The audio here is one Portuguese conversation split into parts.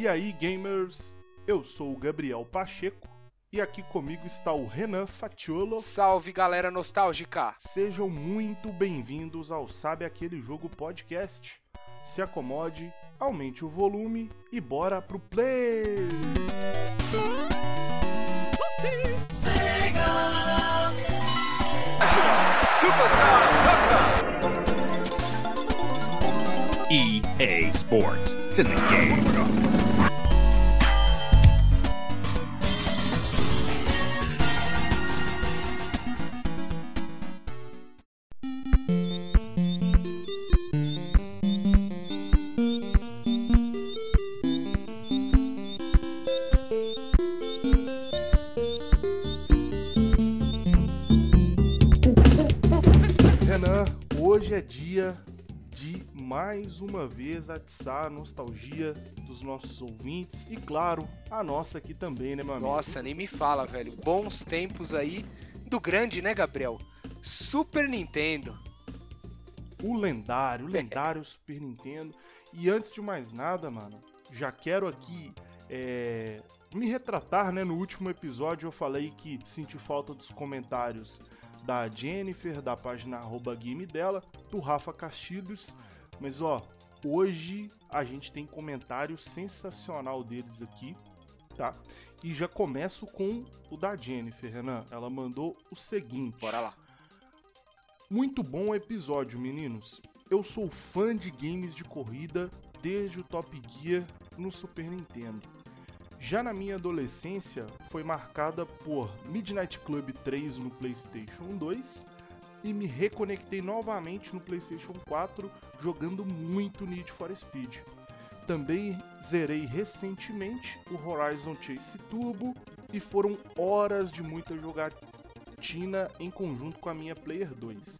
E aí, gamers? Eu sou o Gabriel Pacheco e aqui comigo está o Renan Fatiolo. Salve galera nostálgica! Sejam muito bem-vindos ao Sabe Aquele Jogo Podcast. Se acomode, aumente o volume e bora pro play! EA Sports. It's in the game. Vez atiçar a nostalgia dos nossos ouvintes e, claro, a nossa aqui também, né, meu amigo? Nossa, nem me fala, velho. Bons tempos aí do grande, né, Gabriel? Super Nintendo. O lendário, o lendário Super Nintendo. E antes de mais nada, mano, já quero aqui é, me retratar, né? No último episódio eu falei que senti falta dos comentários da Jennifer, da página arroba game dela, do Rafa Castilhos. Mas ó, hoje a gente tem comentário sensacional deles aqui, tá? E já começo com o da Jennifer, Renan. Ela mandou o seguinte. Bora lá. Muito bom episódio, meninos. Eu sou fã de games de corrida desde o Top Gear no Super Nintendo. Já na minha adolescência, foi marcada por Midnight Club 3 no PlayStation 2 e me reconectei novamente no PlayStation 4 jogando muito Need for Speed. Também zerei recentemente o Horizon Chase Turbo e foram horas de muita jogatina em conjunto com a minha Player 2.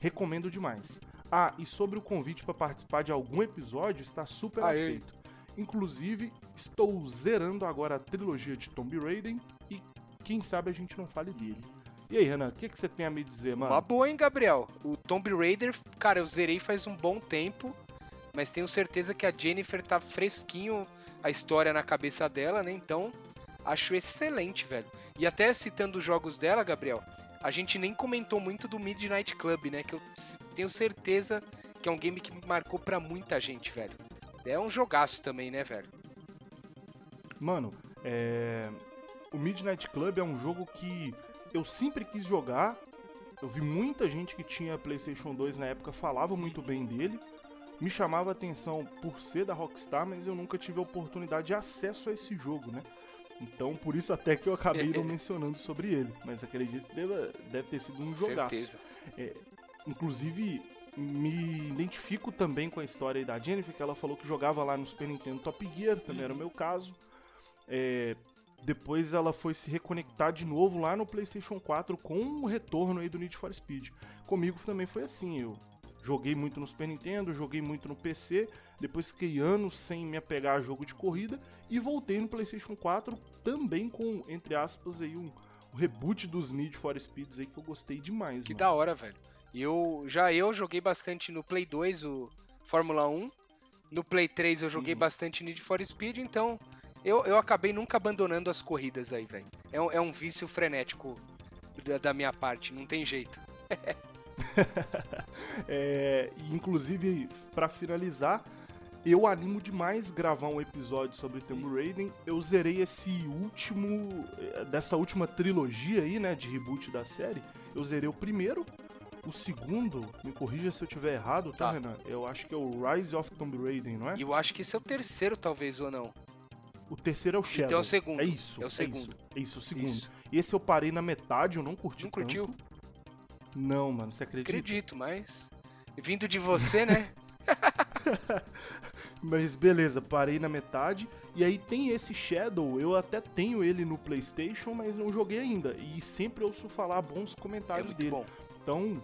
Recomendo demais. Ah, e sobre o convite para participar de algum episódio, está super Aê. aceito. Inclusive, estou zerando agora a trilogia de Tomb Raider e quem sabe a gente não fale dele. E aí, Renan, o que, que você tem a me dizer, mano? Uma boa, hein, Gabriel? O Tomb Raider, cara, eu zerei faz um bom tempo, mas tenho certeza que a Jennifer tá fresquinho a história na cabeça dela, né? Então, acho excelente, velho. E até citando os jogos dela, Gabriel, a gente nem comentou muito do Midnight Club, né? Que eu tenho certeza que é um game que marcou pra muita gente, velho. É um jogaço também, né, velho? Mano, é... o Midnight Club é um jogo que eu sempre quis jogar. Eu vi muita gente que tinha PlayStation 2 na época falava muito bem dele. Me chamava a atenção por ser da Rockstar, mas eu nunca tive a oportunidade de acesso a esse jogo, né? Então, por isso até que eu acabei não mencionando sobre ele. Mas acredito que deva- deve ter sido um jogaço. Certeza. Inclusive, me identifico também com a história da Jennifer, que ela falou que jogava lá no Super Nintendo Top Gear, também era o meu caso. É, depois ela foi se reconectar de novo lá no PlayStation 4 com o retorno aí do Need for Speed. Comigo também foi assim, eu joguei muito no Super Nintendo, joguei muito no PC, depois fiquei anos sem me apegar a jogo de corrida e voltei no PlayStation 4 também com, entre aspas, aí um, um reboot dos Need for Speeds aí que eu gostei demais, Que mano. da hora, velho. Eu, já eu joguei bastante no Play 2 o Fórmula 1. No Play 3 eu joguei Uhum. bastante Need for Speed, então eu, eu acabei nunca abandonando as corridas aí, velho. É, um- é um vício frenético da, da minha parte, não tem jeito. É, inclusive, pra finalizar, eu animo demais gravar um episódio sobre Tomb Raider. Eu zerei esse último, eh, dessa última trilogia aí, né, de reboot da série. Eu zerei o primeiro, o segundo, me corrija se eu tiver errado, tá, Tá. Renan? Eu acho que é o Rise of Tomb Raider, não é? Eu acho que esse é o terceiro, talvez, ou não. O terceiro é o Shadow. Então é o segundo. É isso. É o segundo. isso, é isso, o segundo. Isso. E esse eu parei na metade, eu não curti Não tanto. curtiu? Não, mano, você acredita? Acredito, mas. Vindo de você, né? Mas beleza, parei na metade. E aí tem esse Shadow, eu até tenho ele no PlayStation, mas não joguei ainda. E sempre ouço falar bons É comentários muito dele. bom. Então,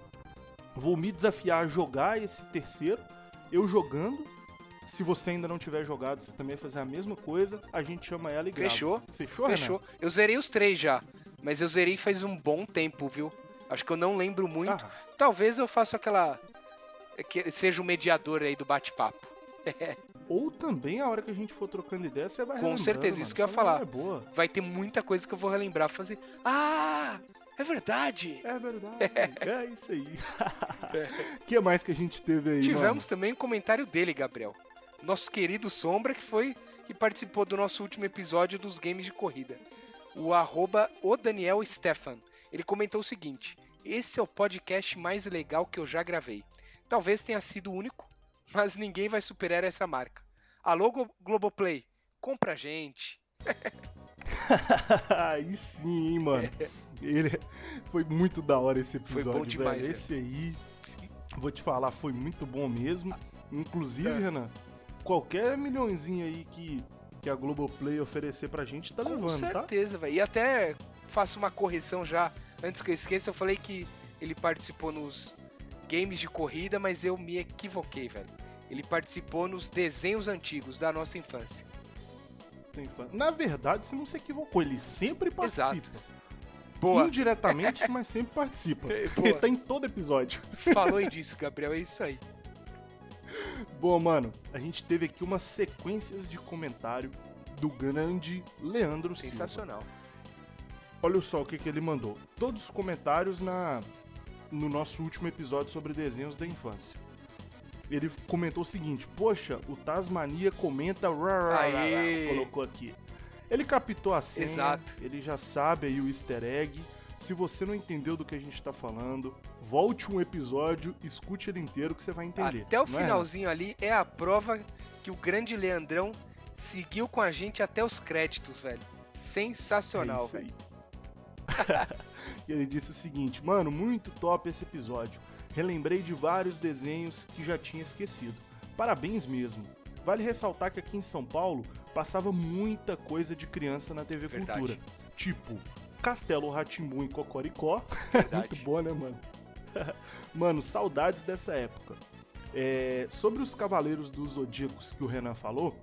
vou me desafiar a jogar esse terceiro, eu jogando. Se você ainda não tiver jogado, você também vai fazer a mesma coisa. A gente chama ela e grava. Fechou. Fechou, Renan? Fechou. Eu zerei os três já. Mas eu zerei faz um bom tempo, viu? Acho que eu não lembro muito. Ah, Talvez eu faça aquela. que seja o mediador aí do bate-papo. ou também a hora que a gente for trocando ideia, você vai Com certeza, mano. isso que eu ia Sua falar. É. Vai ter muita coisa que eu vou relembrar, fazer. Ah, é verdade. É verdade. é isso aí. O que mais que a gente teve aí, Tivemos também um comentário dele, Gabriel. Nosso querido Sombra, que foi que participou do nosso último episódio dos games de corrida. O arroba o Daniel Stefan. Ele comentou o seguinte: Esse é o podcast mais legal que eu já gravei. Talvez tenha sido o único, mas ninguém vai superar essa marca. Alô, Glo- Globoplay, compra a gente. aí sim, hein, mano. Ele foi muito da hora esse Foi episódio, bom demais, velho. é. Esse aí, vou te falar, foi muito bom mesmo. Inclusive, É. Renan, qualquer milhãozinho aí que, que a Globoplay oferecer pra gente, tá Com levando, tá? certeza, velho. E até faço uma correção já, antes que eu esqueça, eu falei que ele participou nos games de corrida, mas eu me equivoquei, velho. Ele participou nos desenhos antigos da nossa infância. Na verdade, você não se equivocou, ele sempre participa. Boa. Indiretamente, mas sempre participa. Ele tá em todo episódio. Falou disso, Gabriel, é isso aí. Bom, mano, a gente teve aqui umas sequências de comentário do grande Leandro Silva. Sensacional. Olha só o que, que ele mandou. Todos os comentários na no nosso último episódio sobre desenhos da infância. Ele comentou o seguinte: Poxa, o Tasmania comenta. Aê! rá", colocou aqui. Ele captou a senha, Exato. ele já sabe aí o easter egg. Se você não entendeu do que a gente tá falando, volte um episódio, escute ele inteiro que você vai entender. Até o é, finalzinho ali é a prova que o grande Leandrão seguiu com a gente até os créditos, velho. Sensacional, É isso velho. aí. e ele disse o seguinte, mano, muito top esse episódio. Relembrei de vários desenhos que já tinha esquecido. Parabéns mesmo. Vale ressaltar que aqui em São Paulo passava muita coisa de criança na TV Verdade. Cultura. Tipo, Castelo Ratimbum e Cocoricó. Muito bom, né, mano? mano, saudades dessa época. É, sobre os Cavaleiros dos Zodíacos que o Renan falou,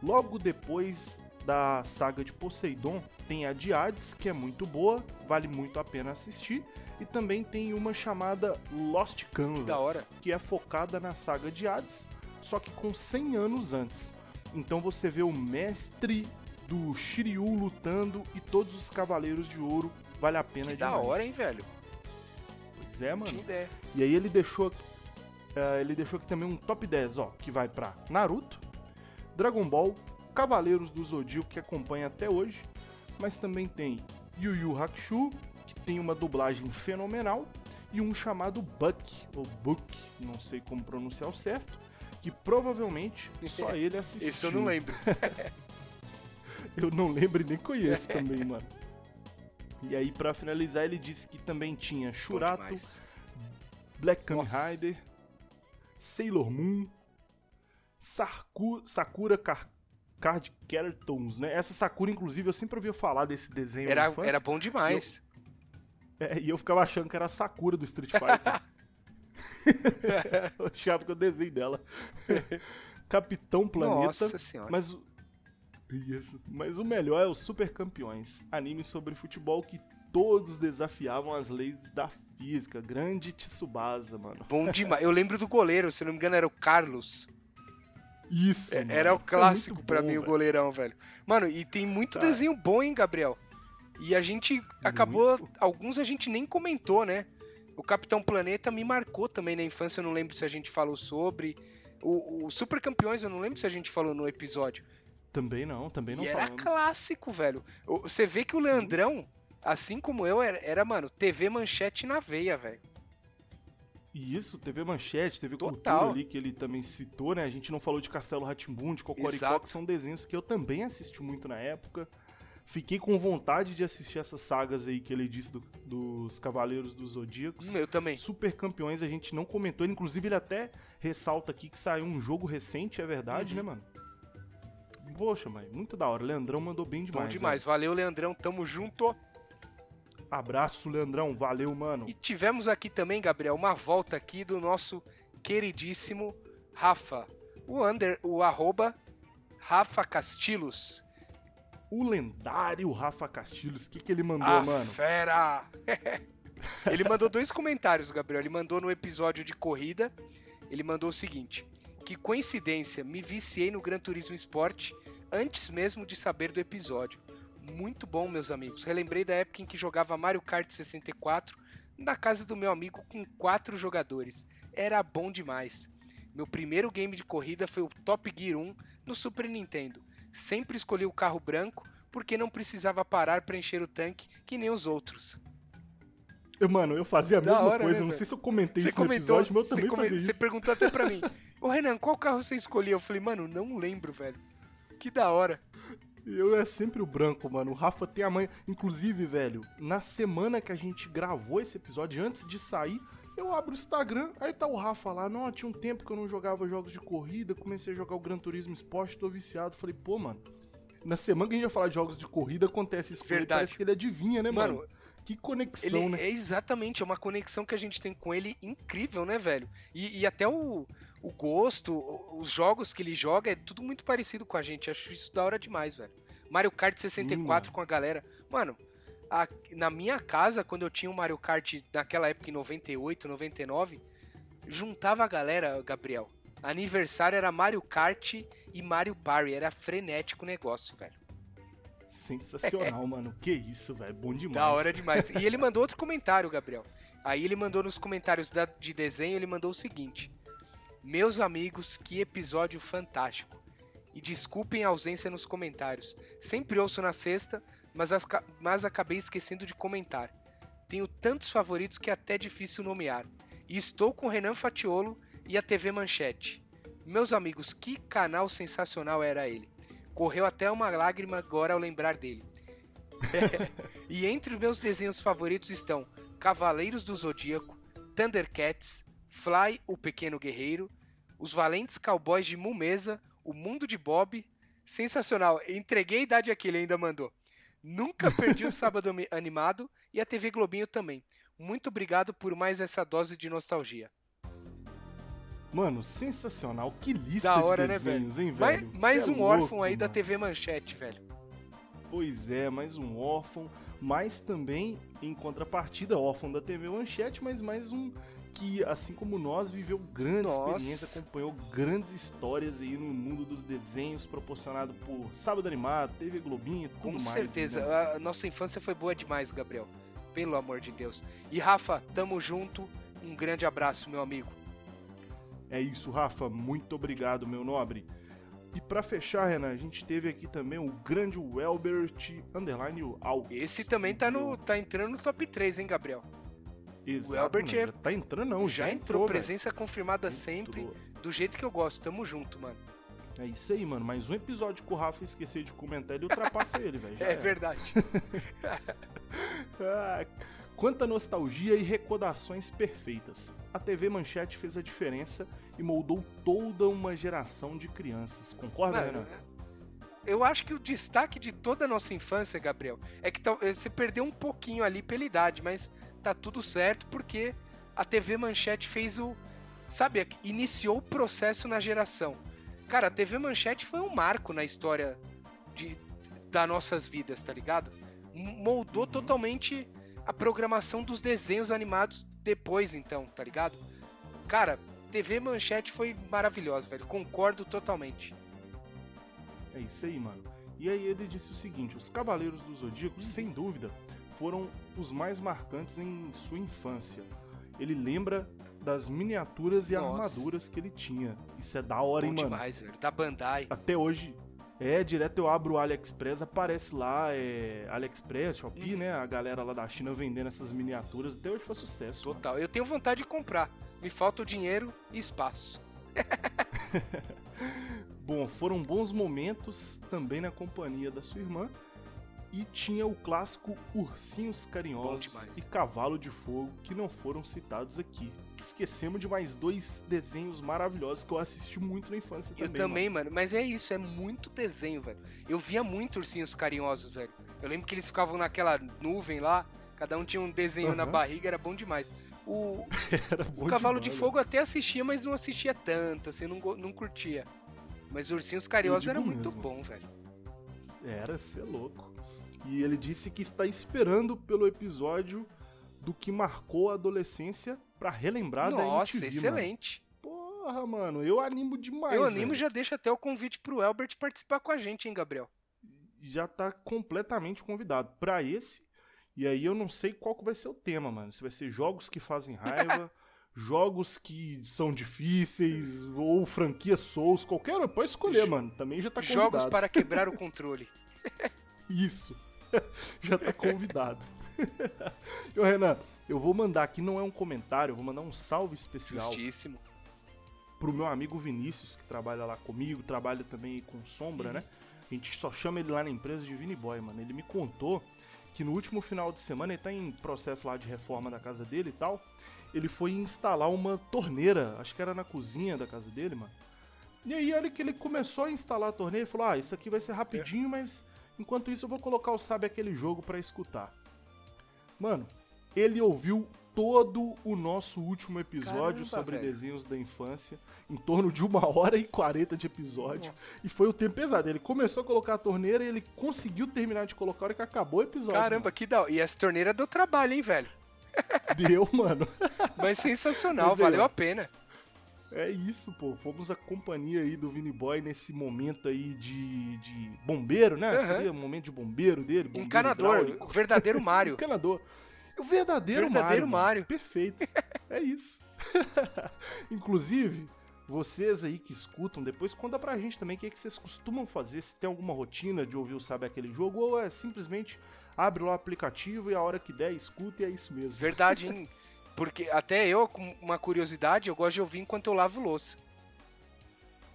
logo depois da saga de Poseidon, tem a de Hades, que é muito boa, vale muito a pena assistir. E também tem uma chamada Lost Canvas, hora. que é focada na saga de Hades, só que com 100 anos antes. Então você vê o mestre do Shiryu lutando e todos os Cavaleiros de Ouro, vale a pena Que da hora, hein, velho? Pois é, mano. Ideia. E aí ele deixou eh, ele deixou aqui também um top 10, ó, que vai pra Naruto, Dragon Ball, Cavaleiros do Zodíaco que acompanha até hoje, mas também tem Yu Yu Hakusho, que tem uma dublagem fenomenal, e um chamado Buck, ou Book, não sei como pronunciar o certo, que provavelmente só ele assistiu. Esse eu não lembro. Eu não lembro e nem conheço também, mano. E aí, pra finalizar, ele disse que também tinha Shurato. Black Kamen. Rider, Sailor Moon, Sarku- Sakura Car Card Cartons, né? Essa Sakura, inclusive, eu sempre ouvia falar desse desenho Era, era bom demais. é, e eu ficava achando que era a Sakura do Street Fighter. eu achava que eu desenho dela. Capitão Planeta. Nossa senhora. Mas o... Isso. Mas o melhor é o Super Campeões, anime sobre futebol que todos desafiavam as leis da física. Grande Tsubasa, mano. Bom demais. Eu lembro do goleiro, se não me engano, era o Carlos. Isso, É. Era o é clássico pra bom, mim, o velho. goleirão, velho. Mano, e tem muito Cara. desenho bom, hein, Gabriel? E a gente acabou. Muito. Alguns a gente nem comentou, né? O Capitão Planeta me marcou também na infância, eu não lembro se a gente falou sobre. O, o Super Campeões, eu não lembro se a gente falou no episódio. Também não, também não e era clássico, velho. Você vê que o Sim. Leandrão, assim como eu, era, era, mano, TV manchete na veia, velho. E isso, TV Manchete, TV Total. Cultura ali, que ele também citou, né? A gente não falou de Castelo Ratimbun, de Cocoricó, Exato. que são desenhos que eu também assisti muito na época. Fiquei com vontade de assistir essas sagas aí que ele disse do- dos Cavaleiros dos Zodíacos. Eu também. Super Campeões a gente não comentou, inclusive ele até ressalta aqui que saiu um jogo recente, é verdade, Uhum. né, mano? Poxa, mãe, muito da hora. Leandrão mandou bem demais. Bom demais. Valeu, Leandrão. Tamo junto. Abraço, Leandrão. Valeu, mano. E tivemos aqui também, Gabriel, uma volta aqui do nosso queridíssimo Rafa. O under, o arroba Rafa Castilhos. O lendário Rafa Castilhos, o que, que ele mandou, Ah, mano? fera! Ele mandou dois comentários, Gabriel. Ele mandou no episódio de corrida. Ele mandou o seguinte: Que coincidência, me viciei no Gran Turismo Sport antes mesmo de saber do episódio. Muito bom, meus amigos. Relembrei da época em que jogava Mario Kart 64 na casa do meu amigo com quatro jogadores. Era bom demais. Meu primeiro game de corrida foi o Top Gear 1 no Super Nintendo. Sempre escolhi o carro branco porque não precisava parar para encher o tanque que nem os outros. Eu, Mano, eu fazia a Da mesma hora, coisa. né, não sei se eu comentei Você isso no comentou, episódio, mas eu você, também come- fazia você isso. perguntou até pra mim. Ô Renan, qual carro você escolhia? Eu falei, mano, não lembro, velho. Que da hora. Eu é sempre o branco, mano. O Rafa tem a mãe. Inclusive, velho, na semana que a gente gravou esse episódio, antes de sair, eu abro o Instagram, aí tá o Rafa lá. Não, tinha um tempo que eu não jogava jogos de corrida, comecei a jogar o Gran Turismo Sport, tô viciado. Falei, pô, mano. Na semana que a gente vai falar de jogos de corrida, acontece isso. Verdade. Parece que ele adivinha, né, mano? Mano, Que conexão, Ele né? é exatamente, é uma conexão que a gente tem com ele incrível, né, velho? E, e até o, o gosto, os jogos que ele joga, é tudo muito parecido com a gente. Acho isso da hora demais, velho. Mario Kart 64 mano. com a galera. Mano, a- na minha casa, quando eu tinha o Mario Kart naquela época, em 98, 99, juntava a galera, Gabriel. Aniversário era Mario Kart e Mario Party. Era frenético o negócio, velho. Sensacional, mano. Que isso, velho. Bom demais. Da hora demais. E ele mandou outro comentário, Gabriel. Aí ele mandou nos comentários da- de desenho, ele mandou o seguinte: Meus amigos, que episódio fantástico. E desculpem a ausência nos comentários. Sempre ouço na sexta, mas, as mas acabei esquecendo de comentar. Tenho tantos favoritos que é até difícil nomear. E estou com o Renan Fatiolo e a TV Manchete. Meus amigos, que canal sensacional era ele. Correu até uma lágrima agora ao lembrar dele. E entre os meus desenhos favoritos estão Cavaleiros do Zodíaco, Thundercats, Fly, o Pequeno Guerreiro, Os Valentes Cowboys de Mumesa, O Mundo de Bob. Sensacional. Entreguei a idade aqui, ele ainda mandou. Nunca perdi o Sábado Animado e a TV Globinho também. Muito obrigado por mais essa dose de nostalgia. Mano, sensacional. Que lista Da hora, de né, velho? desenhos, hein, Mais, velho? mais Cê é um louco, órfão aí da mano. TV Manchete, velho. Pois é, mais um órfão, mas também, em contrapartida, órfão da TV Manchete, mas mais um que, assim como nós, viveu grande Nossa. experiência, acompanhou grandes histórias aí no mundo dos desenhos, proporcionado por Sábado Animado, TV Globinho tudo Com mais. certeza. né? A nossa infância foi boa demais, Gabriel. Pelo amor de Deus. E Rafa, tamo junto. Um grande abraço, meu amigo. É isso, Rafa, muito obrigado, meu nobre. E pra fechar, Renan, a gente teve aqui também o grande Welbert Underline Alves. Esse também tá, no, tá entrando no top 3, hein, Gabriel? Exato, o Welbert é- tá entrando não, Já, já, entrou, velho. presença confirmada sempre, Entrou. do jeito que eu gosto. Tamo junto, mano. É isso aí, mano. Mais um episódio que o Rafa esqueceu de comentar, ele ultrapassa ele, velho. é era. verdade. Ah, Quanta nostalgia e recordações perfeitas. A TV Manchete fez a diferença e moldou toda uma geração de crianças. Concorda, Mano, Renan? eu acho que o destaque de toda a nossa infância, Gabriel, é que tal- você perdeu um pouquinho ali pela idade, mas tá tudo certo porque a TV Manchete fez o. Sabe, iniciou o processo na geração. Cara, a TV Manchete foi um marco na história de, das nossas vidas, tá ligado? Moldou Uhum. totalmente a programação dos desenhos animados depois, então, tá ligado? Cara, TV Manchete foi maravilhosa, velho. Concordo totalmente. É isso aí, mano. E aí ele disse o seguinte: os Cavaleiros do Zodíaco, sem dúvida, foram os mais marcantes em sua infância. Ele lembra das miniaturas e Nossa. armaduras que ele tinha. Isso é da hora, Bom hein, mano? demais, velho. Da Bandai. Até hoje. É, direto eu abro o AliExpress, aparece lá, é, AliExpress, Shopee, Uhum. né? A galera lá da China vendendo essas miniaturas. Até hoje foi sucesso. mano. Total. Eu tenho vontade de comprar. Me falta o dinheiro e espaço. Bom, foram bons momentos também na companhia da sua irmã. E tinha o clássico Ursinhos Carinhosos e Cavalo de Fogo, que não foram citados aqui. Esquecemos de mais dois desenhos maravilhosos que eu assisti muito na infância eu também. também, mano. Mas é isso, é muito desenho, velho. Eu via muito ursinhos carinhosos, velho. Eu lembro que eles ficavam naquela nuvem lá, cada um tinha um desenho na Aham. barriga, era bom demais. O, mano. Bom o Cavalo de demais, Fogo eu até assistia, mas não assistia tanto, assim, não, não curtia. Mas Ursinhos Carinhosos era muito mesmo. bom, velho. Era, cê é louco. E ele disse que está esperando pelo episódio do que marcou a adolescência pra relembrar da Nossa, MTV, mano. excelente. Pô, Porra, mano, eu animo demais. eu animo velho. já deixa até o convite pro Elbert participar com a gente, hein, Gabriel? já tá completamente convidado pra esse. E aí eu não sei qual que vai ser o tema, mano. Se vai ser jogos que fazem raiva, jogos que são difíceis, ou franquia Souls, qualquer um. Pode escolher, mano. Também já tá convidado. Jogos para quebrar o controle. Isso. já tá convidado. ô, Renan, eu vou mandar aqui, não é um comentário, eu vou mandar um salve especial Justíssimo. pro meu amigo Vinícius, que trabalha lá comigo, trabalha também com Sombra, Uhum. né? A gente só chama ele lá na empresa de Vini Boy, mano. Ele me contou que no último final de semana, ele tá em processo lá de reforma da casa dele e tal. Ele foi instalar uma torneira, acho que era na cozinha da casa dele, mano. E aí, olha que ele começou a instalar a torneira e falou: Ah, isso aqui vai ser rapidinho, mas enquanto isso eu vou colocar o Sabe aquele jogo pra escutar. Mano, ele ouviu todo o nosso último episódio Caramba, sobre velho. desenhos da infância, em torno de uma hora e quarenta de episódio. E foi o tempo pesado. Ele começou a colocar a torneira e ele conseguiu terminar de colocar a hora que acabou o episódio. Caramba, que da E essa torneira deu trabalho, hein, velho? mano. Deu, mano. Mas sensacional, Mas valeu a pena. É isso, pô. Fomos a companhia aí do Vini Boy nesse momento aí de, de bombeiro, né? Aham. Seria um momento de bombeiro dele. Bombeiro Encanador, hidráulico. o verdadeiro Mario. Encanador. O verdadeiro, Verdadeiro Mario. Perfeito. É isso. Inclusive, vocês aí que escutam, depois conta pra gente também o que, é que vocês costumam fazer, se tem alguma rotina de ouvir o Sabe Aquele Jogo, ou é simplesmente abre lá o aplicativo e a hora que der, escuta e é isso mesmo. Verdade, hein? Porque até eu, com uma curiosidade, eu gosto de ouvir enquanto eu lavo louça.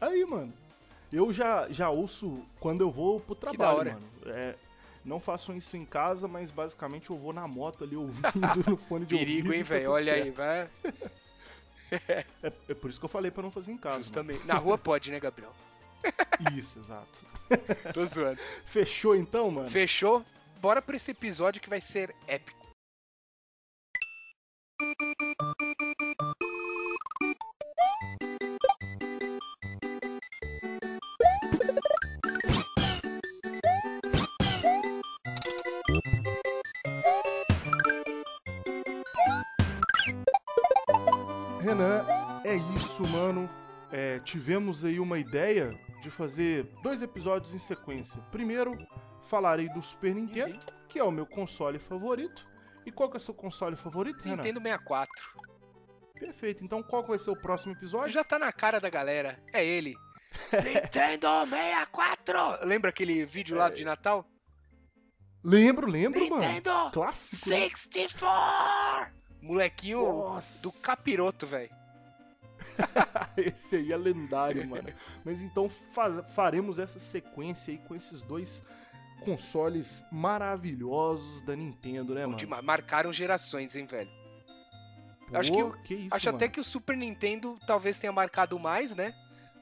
Aí, mano. Eu já, já ouço quando eu vou pro trabalho, mano. É, não façam isso em casa, mas basicamente eu vou na moto ali ouvindo no fone de Perigo, ouvido. hein, e tá velho? tudo Olha aí, certo. vai. É, é por isso que eu falei pra não fazer em casa. mano. Justamente. Na rua pode, né, Gabriel? Isso, exato. Tô zoando. Fechou então, mano? Fechou? Bora pra esse episódio que vai ser épico. Renan, é isso, mano. É, tivemos aí uma ideia de fazer dois episódios em sequência. Primeiro, falarei do Super Nintendo, Uhum. que é o meu console favorito. E qual que é o seu console favorito, Renan? Nintendo 64. Perfeito. Então qual vai ser o próximo episódio? Já tá na cara da galera. É ele. Nintendo 64! Lembra aquele vídeo lá de Natal? Lembro, lembro, mano. Nintendo Clássico. né? 64! Molequinho Nossa. do capiroto, velho. Esse aí é lendário, mano. Mas então fa- faremos essa sequência aí com esses dois consoles maravilhosos da Nintendo, né, mano? Demais. Marcaram gerações, hein, velho. Pô, acho que o- isso, Acho até mano? que o Super Nintendo talvez tenha marcado mais, né?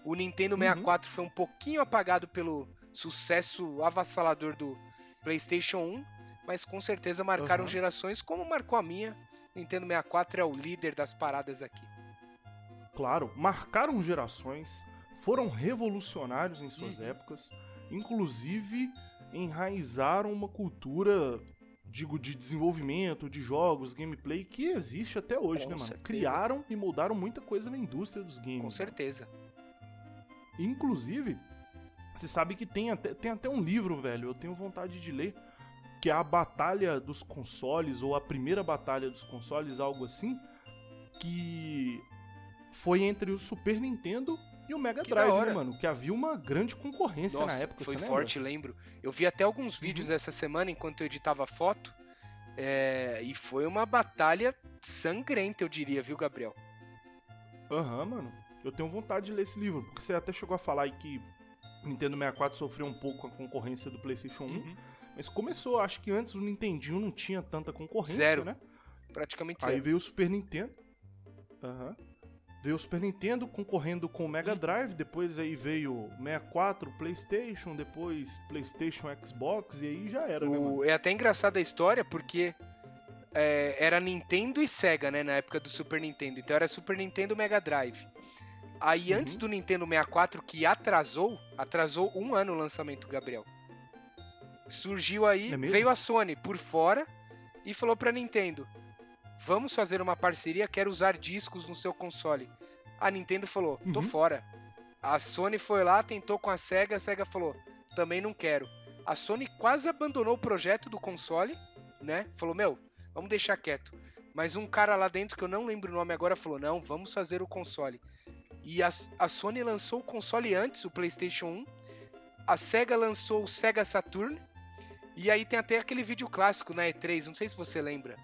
O Nintendo Uhum. 64 foi um pouquinho apagado pelo sucesso avassalador do PlayStation 1, mas com certeza marcaram Aham. gerações, como marcou a minha. Nintendo 64 é o líder das paradas aqui. Claro, marcaram gerações, foram revolucionários em suas Uhum. épocas, inclusive enraizaram uma cultura, digo, de desenvolvimento, de jogos, gameplay, que existe até hoje, Com né, mano? certeza. Criaram e moldaram muita coisa na indústria dos games. Com certeza. Inclusive, você sabe que tem até, tem até um livro, velho, eu tenho vontade de ler, que é a Batalha dos Consoles, ou a Primeira Batalha dos Consoles, algo assim, que foi entre o Super Nintendo e o Mega Que Drive, né, mano? Que havia uma grande concorrência Nossa, na época, foi forte, lembro. Eu vi até alguns Uhum. vídeos essa semana enquanto eu editava foto. é, e foi uma batalha sangrenta, eu diria, viu, Gabriel? Aham, mano. Eu tenho vontade de ler esse livro, porque você até chegou a falar aí que Nintendo 64 sofreu um pouco com a concorrência do PlayStation 1, Uhum. mas começou, acho que antes o Nintendinho não tinha tanta concorrência, Zero. né? Praticamente Aí zero. veio o Super Nintendo. Aham. Veio o Super Nintendo concorrendo com o Mega Uhum. Drive, depois aí veio o 64, PlayStation, depois PlayStation, Xbox, e aí já era, né? O- é até engraçada a história porque é, era Nintendo e Sega, né, na época do Super Nintendo. Então era Super Nintendo e Mega Drive. Aí Uhum. antes do Nintendo 64, que atrasou, atrasou um ano o lançamento, Gabriel. Surgiu aí, É veio a Sony por fora e falou pra Nintendo: Vamos fazer uma parceria, quero usar discos no seu console. A Nintendo falou, tô Uhum. fora. A Sony foi lá, tentou com a SEGA, a SEGA falou, também não quero. A Sony quase abandonou o projeto do console, né? Falou, meu, vamos deixar quieto. Mas um cara lá dentro, que eu não lembro o nome agora, falou, não, vamos fazer o console. E a, a Sony lançou o console antes, o PlayStation 1. A SEGA lançou o Sega Saturn. E aí tem até aquele vídeo clássico na E3, não sei se você lembra.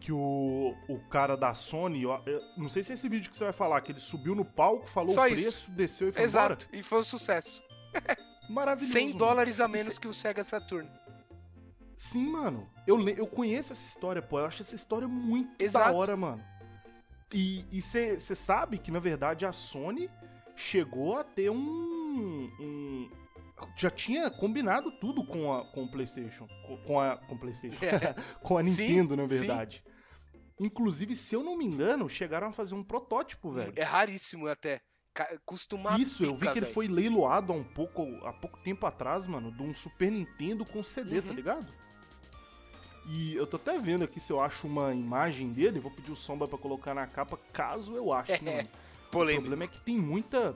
Que o, o cara da Sony, ó, não sei se é esse vídeo que você vai falar, que ele subiu no palco, falou Só o isso. preço, desceu e foi Exato, e foi um sucesso. embora. Maravilhoso. 100 mano. dólares a Isso menos é- que o Sega Saturn. Sim, mano. Eu, eu conheço essa história, pô. Eu acho essa história muito da Exato. hora, mano. E você sabe que, na verdade, a Sony chegou a ter um. um- já tinha combinado tudo com, a, com o PlayStation. Com, a. Com o PlayStation. com a É. Sim, Nintendo, na verdade. Inclusive, se eu não me engano, chegaram a fazer um protótipo, velho. É raríssimo até. Uma Isso, eu vi que ele velho. foi leiloado há um pouco, há pouco tempo atrás, mano, de um Super Nintendo com CD, tá Uhum. ligado? E eu tô até vendo aqui se eu acho uma imagem dele, vou pedir o Sombra pra colocar na capa, caso eu ache, né? O problema é que tem muita...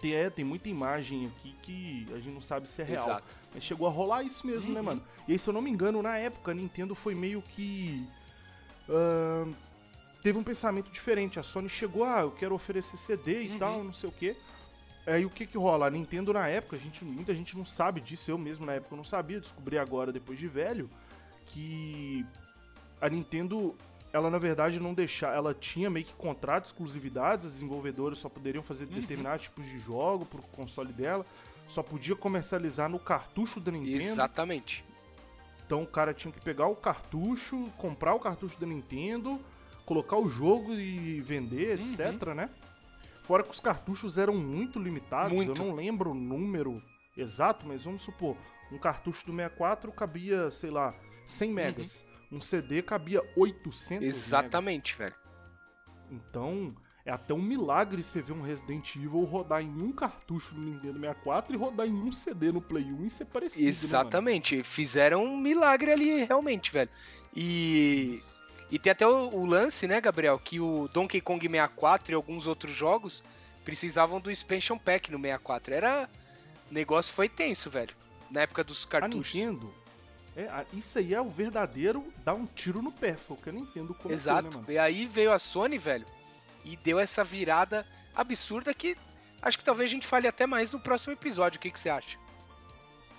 Tem, é, tem muita imagem aqui que a gente não sabe se é real. Exato. Mas chegou a rolar isso mesmo, né, Uhum. mano? E aí, se eu não me engano, na época, a Nintendo foi meio que. Ahn, teve um pensamento diferente. A Sony chegou, ah, eu quero oferecer CD e Uhum. tal, não sei o quê. Aí o que que rola? A Nintendo na época, a gente, muita gente não sabe disso, eu mesmo na época não sabia, descobri agora depois de velho, que a Nintendo, ela na verdade não deixava, ela tinha meio que contrato de exclusividades, as desenvolvedoras só poderiam fazer Uhum. determinados tipos de jogo pro console dela, só podia comercializar no cartucho da Nintendo. Exatamente. Então o cara tinha que pegar o cartucho, comprar o cartucho da Nintendo, colocar o jogo e vender, Uhum. etc, né? Fora que os cartuchos eram muito limitados, Muito. eu não lembro o número exato, mas vamos supor, um cartucho do 64 cabia, sei lá, 100 megas. Um CD cabia 800 megas. Exatamente, velho. Então, é até um milagre você ver um Resident Evil rodar em um cartucho no Nintendo 64 e rodar em um CD no Play 1 e ser parecido, né? Exatamente. Fizeram um milagre ali, realmente, velho. E. E tem até o, o lance, né, Gabriel, que o Donkey Kong 64 e alguns outros jogos precisavam do expansion pack no 64. Era. O negócio foi tenso, velho. Na época dos A cartuchos. Nintendo, é, a- isso aí é o verdadeiro dar um tiro no pé, foi o que a Nintendo cometeu, Exato. né, mano? E aí veio a Sony, velho, e deu essa virada absurda que acho que talvez a gente fale até mais no próximo episódio. O que, que você acha?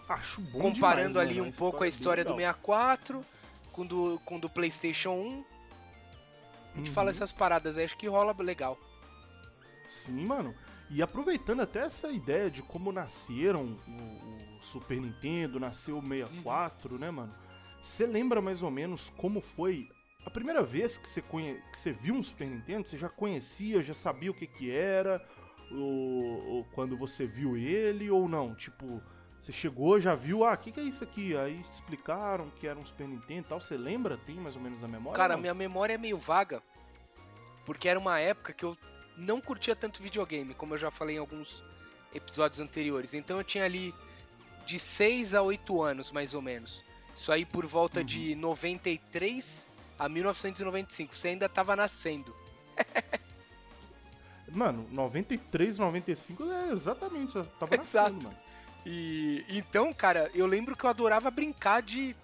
Acho bom Comparando demais, ali mano, um pouco a história do legal. 64 com do, com do PlayStation 1. A gente Uhum. fala essas paradas aí, acho que rola legal. Sim, mano. E aproveitando até essa ideia de como nasceram o, o Super Nintendo, nasceu o 64, né, mano? Você lembra mais ou menos como foi a primeira vez que você, conhe... que você viu um Super Nintendo? Você já conhecia, já sabia o que que era? Ou, ou quando você viu ele ou não? Tipo, você chegou, já viu, ah, o que, que é isso aqui? Aí explicaram que era um Super Nintendo e tal. Você lembra? Tem mais ou menos a memória? Cara, minha memória é meio vaga, porque era uma época que eu não curtia tanto videogame, como eu já falei em alguns episódios anteriores. Então eu tinha ali de 6 a 8 anos, mais ou menos. Isso aí por volta de 93 a 1995. Você ainda tava nascendo. Mano, 93, 95 é exatamente, eu tava Exato. nascendo, mano. E então, cara, eu lembro que eu adorava brincar de,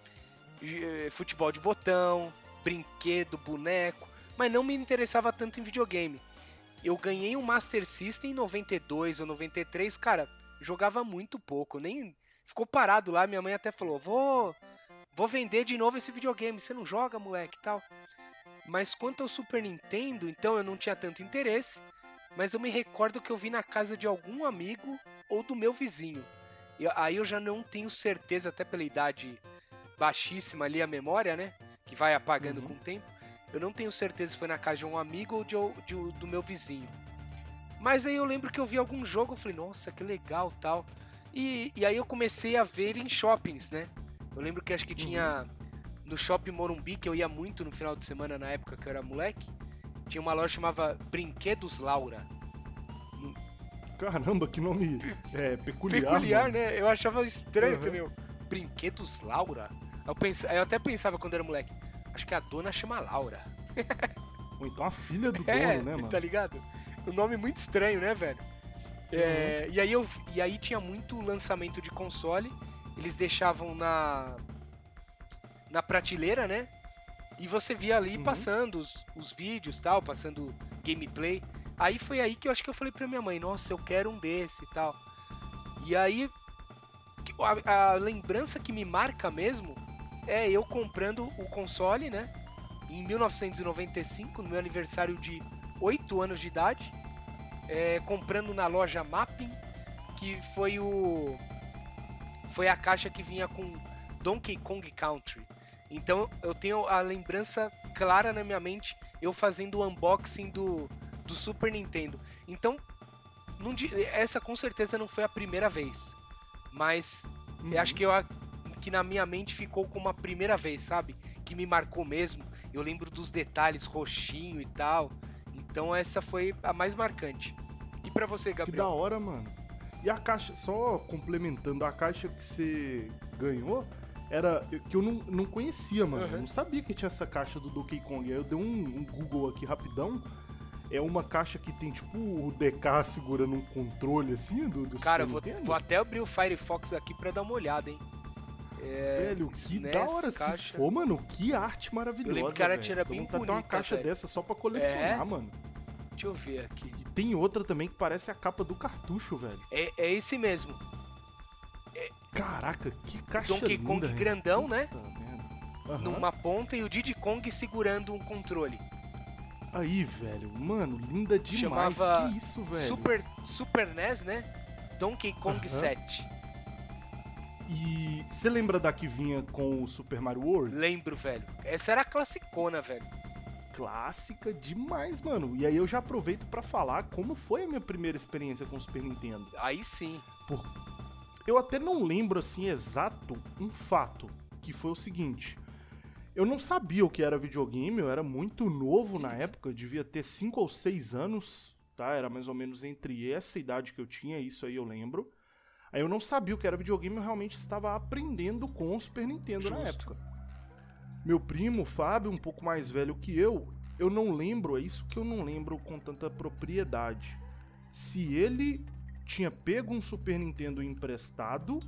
de, eh, futebol de botão, brinquedo, boneco, mas não me interessava tanto em videogame. Eu ganhei um Master System em 92 ou 93, cara, jogava muito pouco, nem ficou parado lá, minha mãe até falou: "Vou vou vender de novo esse videogame, você não joga, moleque", e tal. Mas quanto ao Super Nintendo, então eu não tinha tanto interesse, mas eu me recordo que eu vi na casa de algum amigo ou do meu vizinho. E aí eu já não tenho certeza, até pela idade baixíssima ali, a memória, né? Que vai apagando Uhum. com o tempo. Eu não tenho certeza se foi na casa de um amigo ou de, de- do meu vizinho. Mas aí eu lembro que eu vi algum jogo, eu falei, nossa, que legal tal. E, e aí eu comecei a ver em shoppings, né? Eu lembro que acho que tinha no Shopping Morumbi, que eu ia muito no final de semana na época que eu era moleque. Tinha uma loja que chamava Brinquedos Laura. Caramba, que nome é, peculiar. Peculiar, mano. né? Eu achava estranho Uhum. também. Brinquedos Laura? Eu, pens... eu até pensava quando era moleque. Acho que a dona chama Laura. Ou então a filha do É, dono, né, mano? tá ligado? Um nome muito estranho, né, velho? É, e, aí eu, e aí tinha muito lançamento de console, eles deixavam na, na prateleira, né? E você via ali Uhum. passando os, os vídeos tal, passando gameplay. Aí foi aí que eu acho que eu falei pra minha mãe, nossa, eu quero um desse e tal. E aí, a, a lembrança que me marca mesmo é eu comprando o console, né? Em 1995, no meu aniversário de 8 anos de idade, é, comprando na loja Mapping, que foi o. Foi a caixa que vinha com Donkey Kong Country. Então eu tenho a lembrança clara na minha mente, eu fazendo o unboxing do, do Super Nintendo. Então, não essa com certeza não foi a primeira vez. Mas Uhum. eu acho que, eu, a- que na minha mente ficou como a primeira vez, sabe? Que me marcou mesmo. Eu lembro dos detalhes roxinho e tal. Então essa foi a mais marcante. E pra você, Que da Gabriel? hora, mano. E a caixa, só complementando, a caixa que você ganhou era que eu não, não conhecia, mano. Uhum. Eu não sabia que tinha essa caixa do Donkey Kong. Aí eu dei um, um Google aqui rapidão. É uma caixa que tem tipo o DK segurando um controle assim do, do Cara, eu vou, vou até abrir o Firefox aqui pra dar uma olhada, hein? Velho, que SNES, da hora se caixa. for, mano. Que arte maravilhosa. Eu lembro que a arte velho. era Dá bem ter uma bonita, caixa velho. dessa só pra colecionar, É? mano. Deixa eu ver aqui. E tem outra também que parece a capa do cartucho, velho. É, é esse mesmo. Caraca, que caixa Donkey linda, Kong grandão, né? Aham. Numa ponta e o Diddy Kong segurando um controle. Aí, velho, mano, linda demais. Chamava que isso, velho? Super, Super NES, né? Donkey Kong Aham. 7. E você lembra da que vinha com o Super Mario World? Lembro, velho. Essa era a classicona, velho. Clássica demais, mano. E aí eu já aproveito pra falar como foi a minha primeira experiência com o Super Nintendo. Aí sim. Eu até não lembro assim exato um fato, que foi o seguinte. Eu não sabia o que era videogame, eu era muito novo na época, devia ter 5 ou 6 anos, tá? Era mais ou menos entre essa idade que eu tinha, isso aí eu lembro. Aí eu não sabia o que era videogame, eu realmente estava aprendendo com o Super Nintendo na Justo. época. Meu primo, Fábio, um pouco mais velho que eu, eu não lembro, é isso que eu não lembro com tanta propriedade. Se ele tinha pego um Super Nintendo emprestado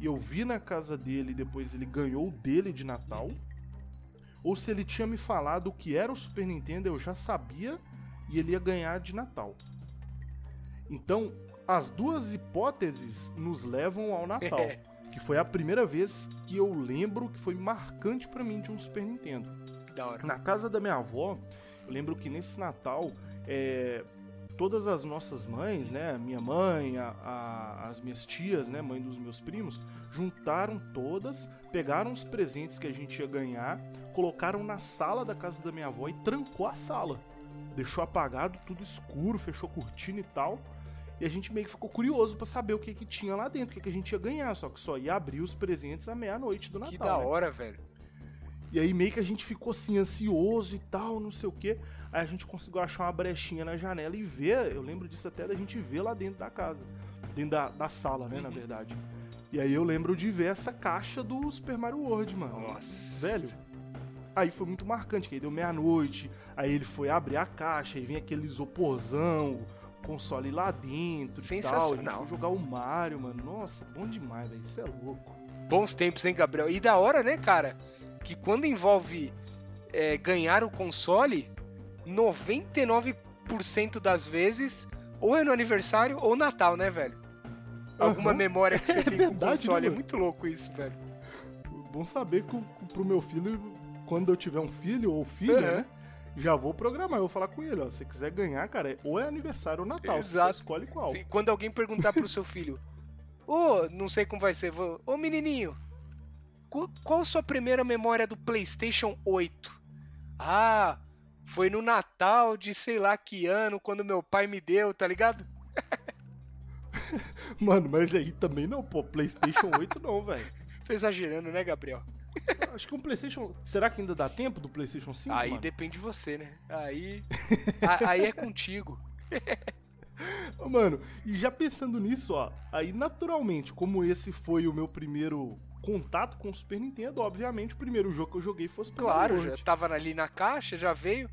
e eu vi na casa dele depois ele ganhou o dele de Natal, ou se ele tinha me falado o que era o Super Nintendo, eu já sabia e ele ia ganhar de Natal. Então, as duas hipóteses nos levam ao Natal, que foi a primeira vez que eu lembro que foi marcante pra mim de um Super Nintendo. Que da hora. Na casa da minha avó, eu lembro que nesse Natal, é, todas as nossas mães, né, minha mãe, a- a- as minhas tias, né, mãe dos meus primos, juntaram todas, pegaram os presentes que a gente ia ganhar, colocaram na sala da casa da minha avó e trancou a sala. Deixou apagado, tudo escuro, fechou cortina e tal. E a gente meio que ficou curioso pra saber o que que tinha lá dentro, o que que a gente ia ganhar, só que só ia abrir os presentes à meia-noite do Natal. Que da né? hora, velho. E aí meio que a gente ficou assim, ansioso e tal, não sei o quê. Aí a gente conseguiu achar uma brechinha na janela e ver, eu lembro disso até da gente ver lá dentro da casa. Dentro da, da sala, né, na verdade. E aí eu lembro de ver essa caixa do Super Mario World, mano. Nossa. Velho. Aí foi muito marcante, que aí deu meia-noite, aí ele foi abrir a caixa, aí vem aquele isoporzão, console lá dentro e tal. A Sensacional. jogar o Mario, mano. Nossa, bom demais, velho. Isso é louco. Bons tempos, hein, Gabriel? E da hora, né, cara? Que quando envolve é, ganhar o console, 99% das vezes, ou é no aniversário ou Natal, né, velho? Alguma Aham. memória que você tem com o verdade, console. né, É muito louco isso, velho. Bom saber que pro meu filho, quando eu tiver um filho ou filha, Aham. né? Já vou programar, eu vou falar com ele, ó. Se você quiser ganhar, cara, ou é aniversário ou Natal. Você Exato. escolhe qual. Se- quando alguém perguntar pro seu filho, ô, não sei como vai ser, ô menininho, qu- qual a sua primeira memória do PlayStation 8? Ah, foi no Natal de sei lá que ano, quando meu pai me deu, tá ligado? Mano, mas aí também não, pô. PlayStation 8 não, velho. Tô exagerando, né, Gabriel? Acho que um PlayStation. Será que ainda dá tempo do PlayStation 5? Aí mano? depende de você, né? Aí, a- aí é contigo. Mano, e já pensando nisso, ó. Aí, naturalmente, como esse foi o meu primeiro contato com o Super Nintendo, obviamente, o primeiro jogo que eu joguei foi o Super Claro, Mario já tava ali na caixa, já veio.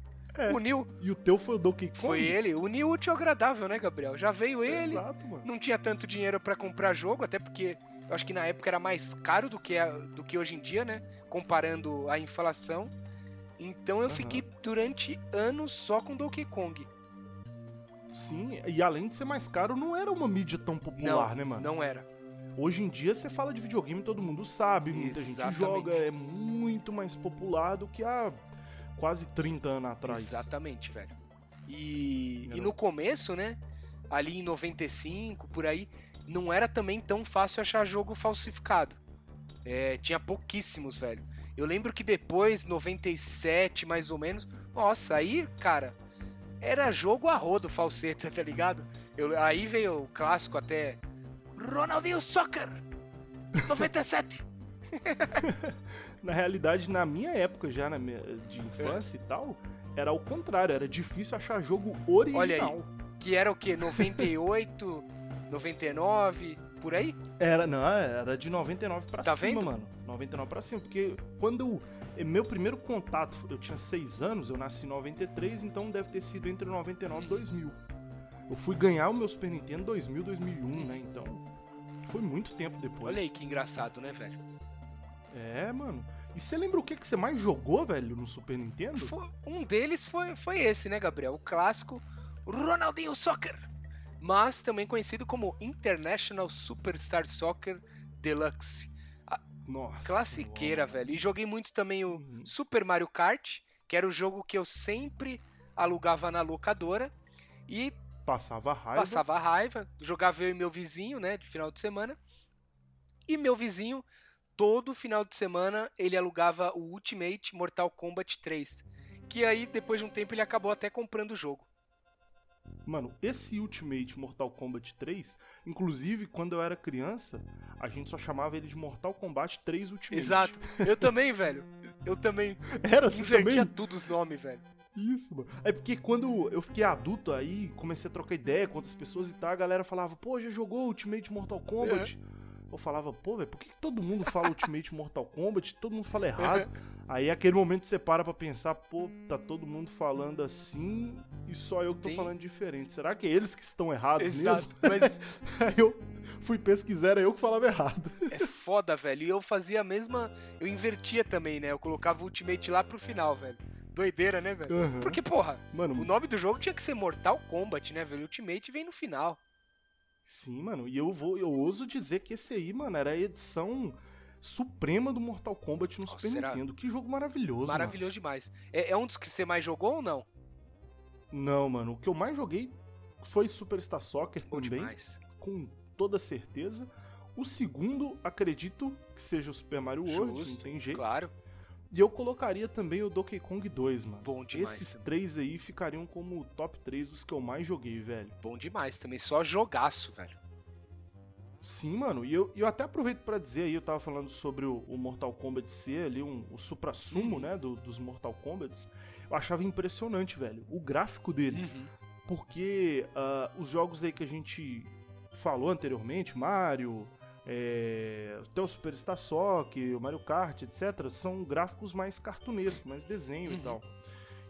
O Neil E o teu foi o Donkey Kong? foi ele. O Neil útil e agradável, né, Gabriel? Já veio ele. Exato, mano. Não tinha tanto dinheiro pra comprar jogo, até porque eu acho que na época era mais caro do que, a- do que hoje em dia, né? Comparando a inflação. Então eu Aham. fiquei durante anos só com Donkey Kong. Sim, e além de ser mais caro, não era uma mídia tão popular, não, né, mano? não era. Hoje em dia você fala de videogame, todo mundo sabe, muita Exatamente. gente joga, é muito mais popular do que há quase 30 anos atrás. Exatamente, velho. E, Era- e no começo, né? Ali em 95, por aí, não era também tão fácil achar jogo falsificado. É, tinha pouquíssimos, velho. Eu lembro que depois, 97 mais ou menos, nossa, aí, cara, era jogo a rodo falseta, tá ligado? Eu, aí veio o clássico até Ronaldinho Soccer 97. Na realidade, na minha época já, na minha, de infância e tal, era o contrário, era difícil achar jogo original. Olha aí. Que era o quê? 98, 99, por aí? Era, não, era de 99 pra Tá cima, vendo? mano. 99 pra cima, porque quando eu, meu primeiro contato, eu tinha 6 anos, eu nasci em 93, então deve ter sido entre 99 e 2000. Eu fui ganhar o meu Super Nintendo em 2000, 2001, né? Então, foi muito tempo depois. Olha aí que engraçado, né, velho? É, mano. E você lembra o que, que você mais jogou, velho, no Super Nintendo? Um deles foi, foi esse, né, Gabriel? O clássico Ronaldinho Soccer. Mas também conhecido como International Superstar Soccer Deluxe. Nossa. Classiqueira, velho. E joguei muito também o Uhum. Super Mario Kart, que era o jogo que eu sempre alugava na locadora. E Passava raiva. passava raiva, jogava eu e meu vizinho, né, de final de semana. E meu vizinho, todo final de semana, ele alugava o Ultimate Mortal Kombat 3. Que aí, depois de um tempo, ele acabou até comprando o jogo. Mano, esse Ultimate Mortal Kombat 3, inclusive quando eu era criança, a gente só chamava ele de Mortal Kombat 3 Ultimate. Exato. Eu também, velho. Eu também Era assim invertia também? tudo os nomes, velho. Isso, mano. É porque quando eu fiquei adulto aí, comecei a trocar ideia com outras pessoas e tal, a galera falava, pô, já jogou Ultimate Mortal Kombat? Eu falava, pô, velho, por que, que todo mundo fala Ultimate Mortal Kombat? Todo mundo fala errado. Aí aquele momento você para pra pensar, pô, tá todo mundo falando assim e só eu que tô falando diferente. Será que é eles que estão errados Exato. mesmo? Mas Aí eu fui pesquisar, era eu que falava errado. é foda, velho. E eu fazia a mesma. Eu invertia também, né? Eu colocava o Ultimate lá pro final, velho. Doideira, né, velho? Aham. Porque, porra, Mano, o nome do jogo tinha que ser Mortal Kombat, né, velho? Ultimate vem no final. Sim, mano, e eu vou, eu ouso dizer que esse aí, mano, era a edição suprema do Mortal Kombat no Nossa, Super será? Nintendo. Que jogo maravilhoso, Maravilhoso demais. É, é um dos que você mais jogou ou não? mano. Não, mano, o que eu mais joguei foi Superstar Soccer Bom também, demais. com toda certeza. O segundo, acredito que seja o Super Mario World, Justo, não tem jeito. Claro. E eu colocaria também o Donkey Kong 2, mano. Bom demais. Esses também. três aí ficariam como o top 3 dos que eu mais joguei, velho. Bom demais também. Só jogaço, velho. Sim, mano, e eu, eu até aproveito pra dizer aí, eu tava falando sobre o, o Mortal Kombat ser ali, um, o supra-sumo, Uhum. né, do- dos Mortal Kombats, eu achava impressionante, velho, o gráfico dele, Uhum. porque ah, os jogos aí que a gente falou anteriormente, Mario, é, até o Superstar Soccer, o Mario Kart, etc., são gráficos mais cartunescos, mais desenho e Uhum. tal.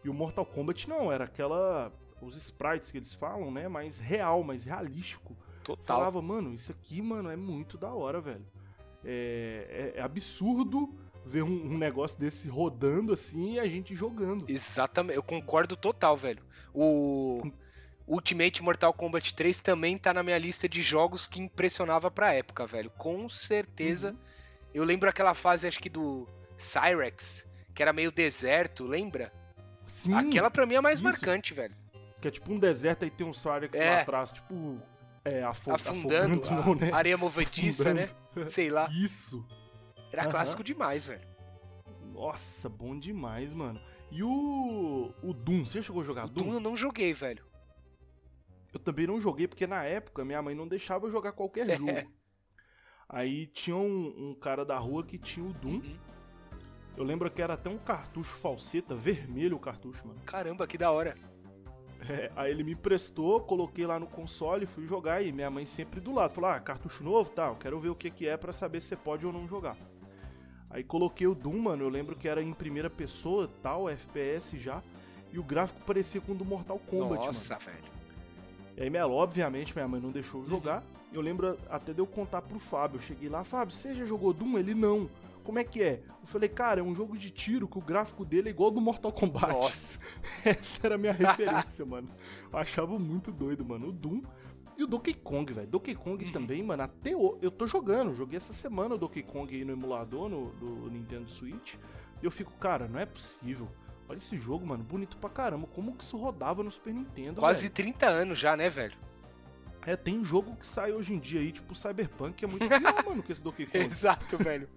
E o Mortal Kombat não, era aquela... os sprites que eles falam, né, mais real, mais realístico. Total. Falava, mano, isso aqui, mano, é muito da hora, velho. É, é- é absurdo ver um, um negócio desse rodando assim e a gente jogando. Exatamente. Eu concordo total, velho. O Ultimate Mortal Kombat 3 também tá na minha lista de jogos que impressionava pra época, velho. Com certeza. Uhum. Eu lembro aquela fase, acho que do Cyrex, que era meio deserto, lembra? Sim, Aquela pra mim é a mais isso. marcante, velho. que é tipo um deserto aí tem um Cyrex É. lá atrás, tipo, é, afo Afundando, afogando, não, né? a areia movediça, né? Sei lá. Isso. Era Aham. clássico demais, velho. Nossa, bom demais, mano. E o, o Doom, você chegou a jogar O Doom? Doom eu não joguei, velho. Eu também não joguei, porque na época minha mãe não deixava eu jogar qualquer jogo. Aí tinha um, um cara da rua que tinha o Doom. Uhum. Eu lembro que era até um cartucho falseta, vermelho o cartucho, mano. Caramba, que da hora. É, aí ele me emprestou, coloquei lá no console, fui jogar e minha mãe sempre do lado. Falou, ah, cartucho novo, tá, eu quero ver o que que é pra saber se você pode ou não jogar. Aí coloquei o Doom, mano, eu lembro que era em primeira pessoa, tal, FPS já. e o gráfico parecia com o do Mortal Kombat, mano. Nossa, velho. E aí, minha, obviamente, minha mãe não deixou eu jogar. Eu lembro até de eu contar pro Fábio. Eu cheguei lá, Fábio, você já jogou Doom? Ele não. Como é que é? Eu falei, cara, é um jogo de tiro que o gráfico dele é igual ao do Mortal Kombat. Nossa. Essa era a minha referência, mano. Eu achava muito doido, mano. O Doom e o Donkey Kong, velho. Donkey Kong também, mano, até o... eu tô jogando. Joguei essa semana o Donkey Kong aí no emulador, no, do Nintendo Switch. E eu fico, cara, não é possível. Olha esse jogo, mano, bonito pra caramba. Como que isso rodava no Super Nintendo, Quase velho? 30 anos já, né, velho? É, tem jogo que sai hoje em dia aí, tipo Cyberpunk, que é muito pior, mano, que esse Donkey Kong. Exato, velho.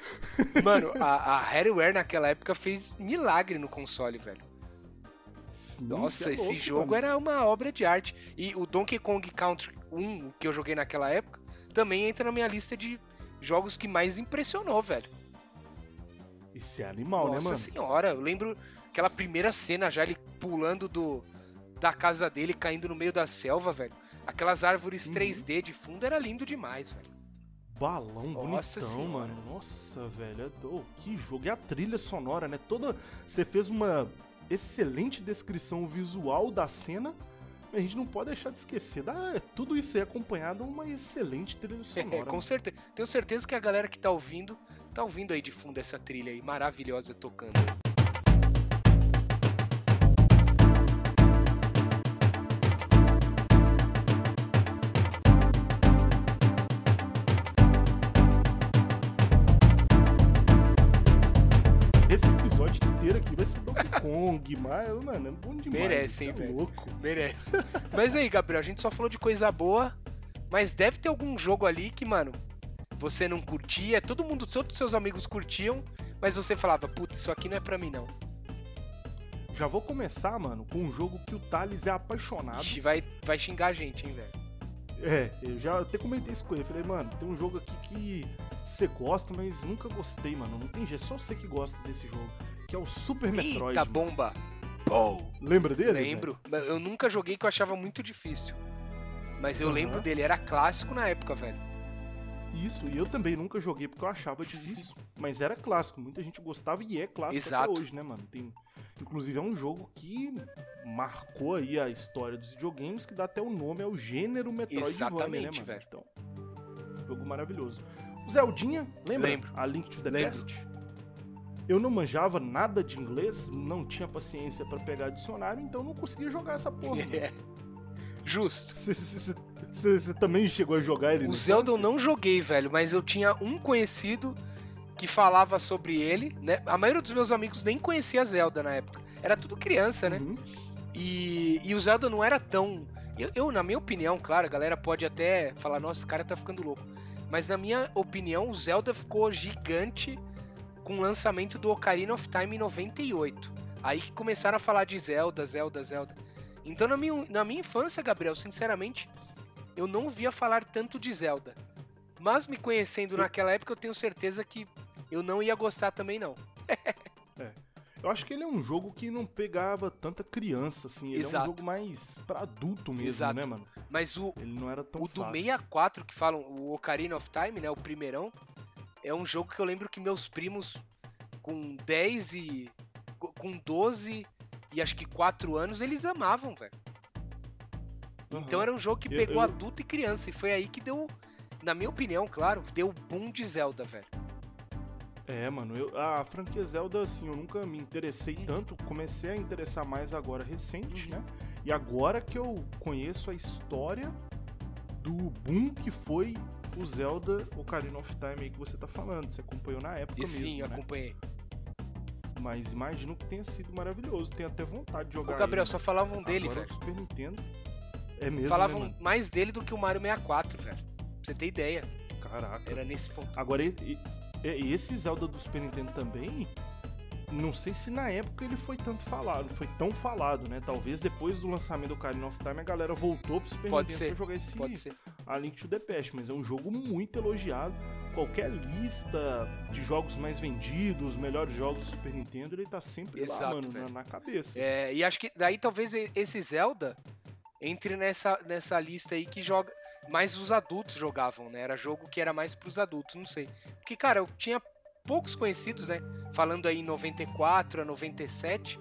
Mano, a, a Harryware naquela época fez milagre no console, velho. Sim, Nossa, é esse louco, jogo mano. era uma obra de arte. E o Donkey Kong Country 1, o que eu joguei naquela época, também entra na minha lista de jogos que mais impressionou, velho. Esse é animal, Nossa né, mano? senhora, eu lembro aquela primeira cena já ele pulando do da casa dele, caindo no meio da selva, velho. Aquelas árvores Uhum. 3D de fundo era lindo demais, velho. Balão Nossa bonitão, senhora. mano. Nossa, velho. é do- Que jogo. E a trilha sonora, né? Toda. Você fez uma excelente descrição visual da cena. mas A gente não pode deixar de esquecer. Da... Tudo isso é acompanhado de uma excelente trilha sonora. É, com certeza. Tenho certeza que a galera que tá ouvindo, tá ouvindo aí de fundo essa trilha aí maravilhosa tocando. Esse episódio inteiro aqui vai ser Donkey Kong, mas, mano, é bom demais. Merece, hein, isso é velho? louco. Merece. mas aí, Gabriel, a gente só falou de coisa boa, mas deve ter algum jogo ali que, mano, você não curtia, todo mundo, todos os seus amigos curtiam, mas você falava, putz, isso aqui não é pra mim não. Já vou começar, mano, com um jogo que o Thales é apaixonado. Ixi, vai, vai xingar a gente, hein, velho. É, eu já até comentei isso com ele. Falei, mano, tem um jogo aqui que você gosta, mas nunca gostei, mano. Não tem jeito, só você que gosta desse jogo. Que é o Super Metroid. Eita, mano. bomba. Lembra dele? lembro. Eu nunca joguei que eu achava muito difícil. Mas eu Aham. lembro dele, era clássico na época, velho. Isso, e eu também nunca joguei porque eu achava difícil. Mas era clássico, muita gente gostava e é clássico Exato. até hoje, né, mano? Tem, inclusive é um jogo que marcou aí a história dos videogames, que dá até o nome ao gênero Metroidvania, né, mano? velho. Então, jogo maravilhoso. O Zeldinha, lembra? Lembro. A Link to the Lembro. Past? Eu não manjava nada de inglês, não tinha paciência pra pegar dicionário, então não conseguia jogar essa porra. Justo. Você também chegou a jogar ele? O Zelda eu não joguei, velho, mas eu tinha um conhecido que falava sobre ele, né? A maioria dos meus amigos nem conhecia Zelda na época. Era tudo criança, né? Uhum. E, e o Zelda não era tão. Eu, eu, na minha opinião, claro, a galera pode até falar, nossa, esse cara tá ficando louco. Mas na minha opinião, o Zelda ficou gigante com o lançamento do Ocarina of Time em 98. Aí que começaram a falar de Zelda, Zelda, Zelda. Então na minha, na minha infância, Gabriel, sinceramente, eu não via falar tanto de Zelda. Mas me conhecendo naquela época, eu tenho certeza que eu não ia gostar também, não. Eu acho que ele é um jogo que não pegava tanta criança, assim. Ele é um Exato. jogo mais pra adulto mesmo, Exato. né, mano? Mas o, Ele não era tão O do fácil. 64 que falam, o Ocarina of Time, né, o primeirão, é um jogo que eu lembro que meus primos com 10 e com 12 e acho que 4 anos, eles amavam, velho. Aham. Então era um jogo que Eu- pegou eu- adulto e criança e foi aí que deu, na minha opinião, claro, deu o boom de Zelda, velho. É, mano, eu- a franquia Zelda, assim, eu nunca me interessei tanto, comecei a interessar mais agora recente, Uhum. né? E agora que eu conheço a história do boom que foi o Zelda Ocarina of Time aí que você tá falando. Você acompanhou na época E mesmo, sim, eu né? acompanhei. Mas imagino que tenha sido maravilhoso. Tenho até vontade de jogar O Gabriel, ele. só falavam dele, agora velho. Super Nintendo. É mesmo, Falavam né, mais dele do que o Mario 64, velho. Pra você ter ideia. Caraca. Era nesse ponto. Agora, e, e- e esse Zelda do Super Nintendo também, não sei se na época ele foi tanto falado, foi tão falado, né? Talvez depois do lançamento do Ocarina of Time a galera voltou pro Super Pode Nintendo ser, pra jogar esse Pode ser. A Link to the Past, mas é um jogo muito elogiado. Qualquer lista de jogos mais vendidos, melhores jogos do Super Nintendo, ele tá sempre lá, Exato, mano, na, na cabeça. É, e acho que daí talvez esse Zelda entre nessa, nessa lista aí que joga. Mais os adultos jogavam, né? Era jogo que era mais pros adultos, não sei. Porque, cara, eu tinha poucos conhecidos, né? Falando aí em 94 a 97.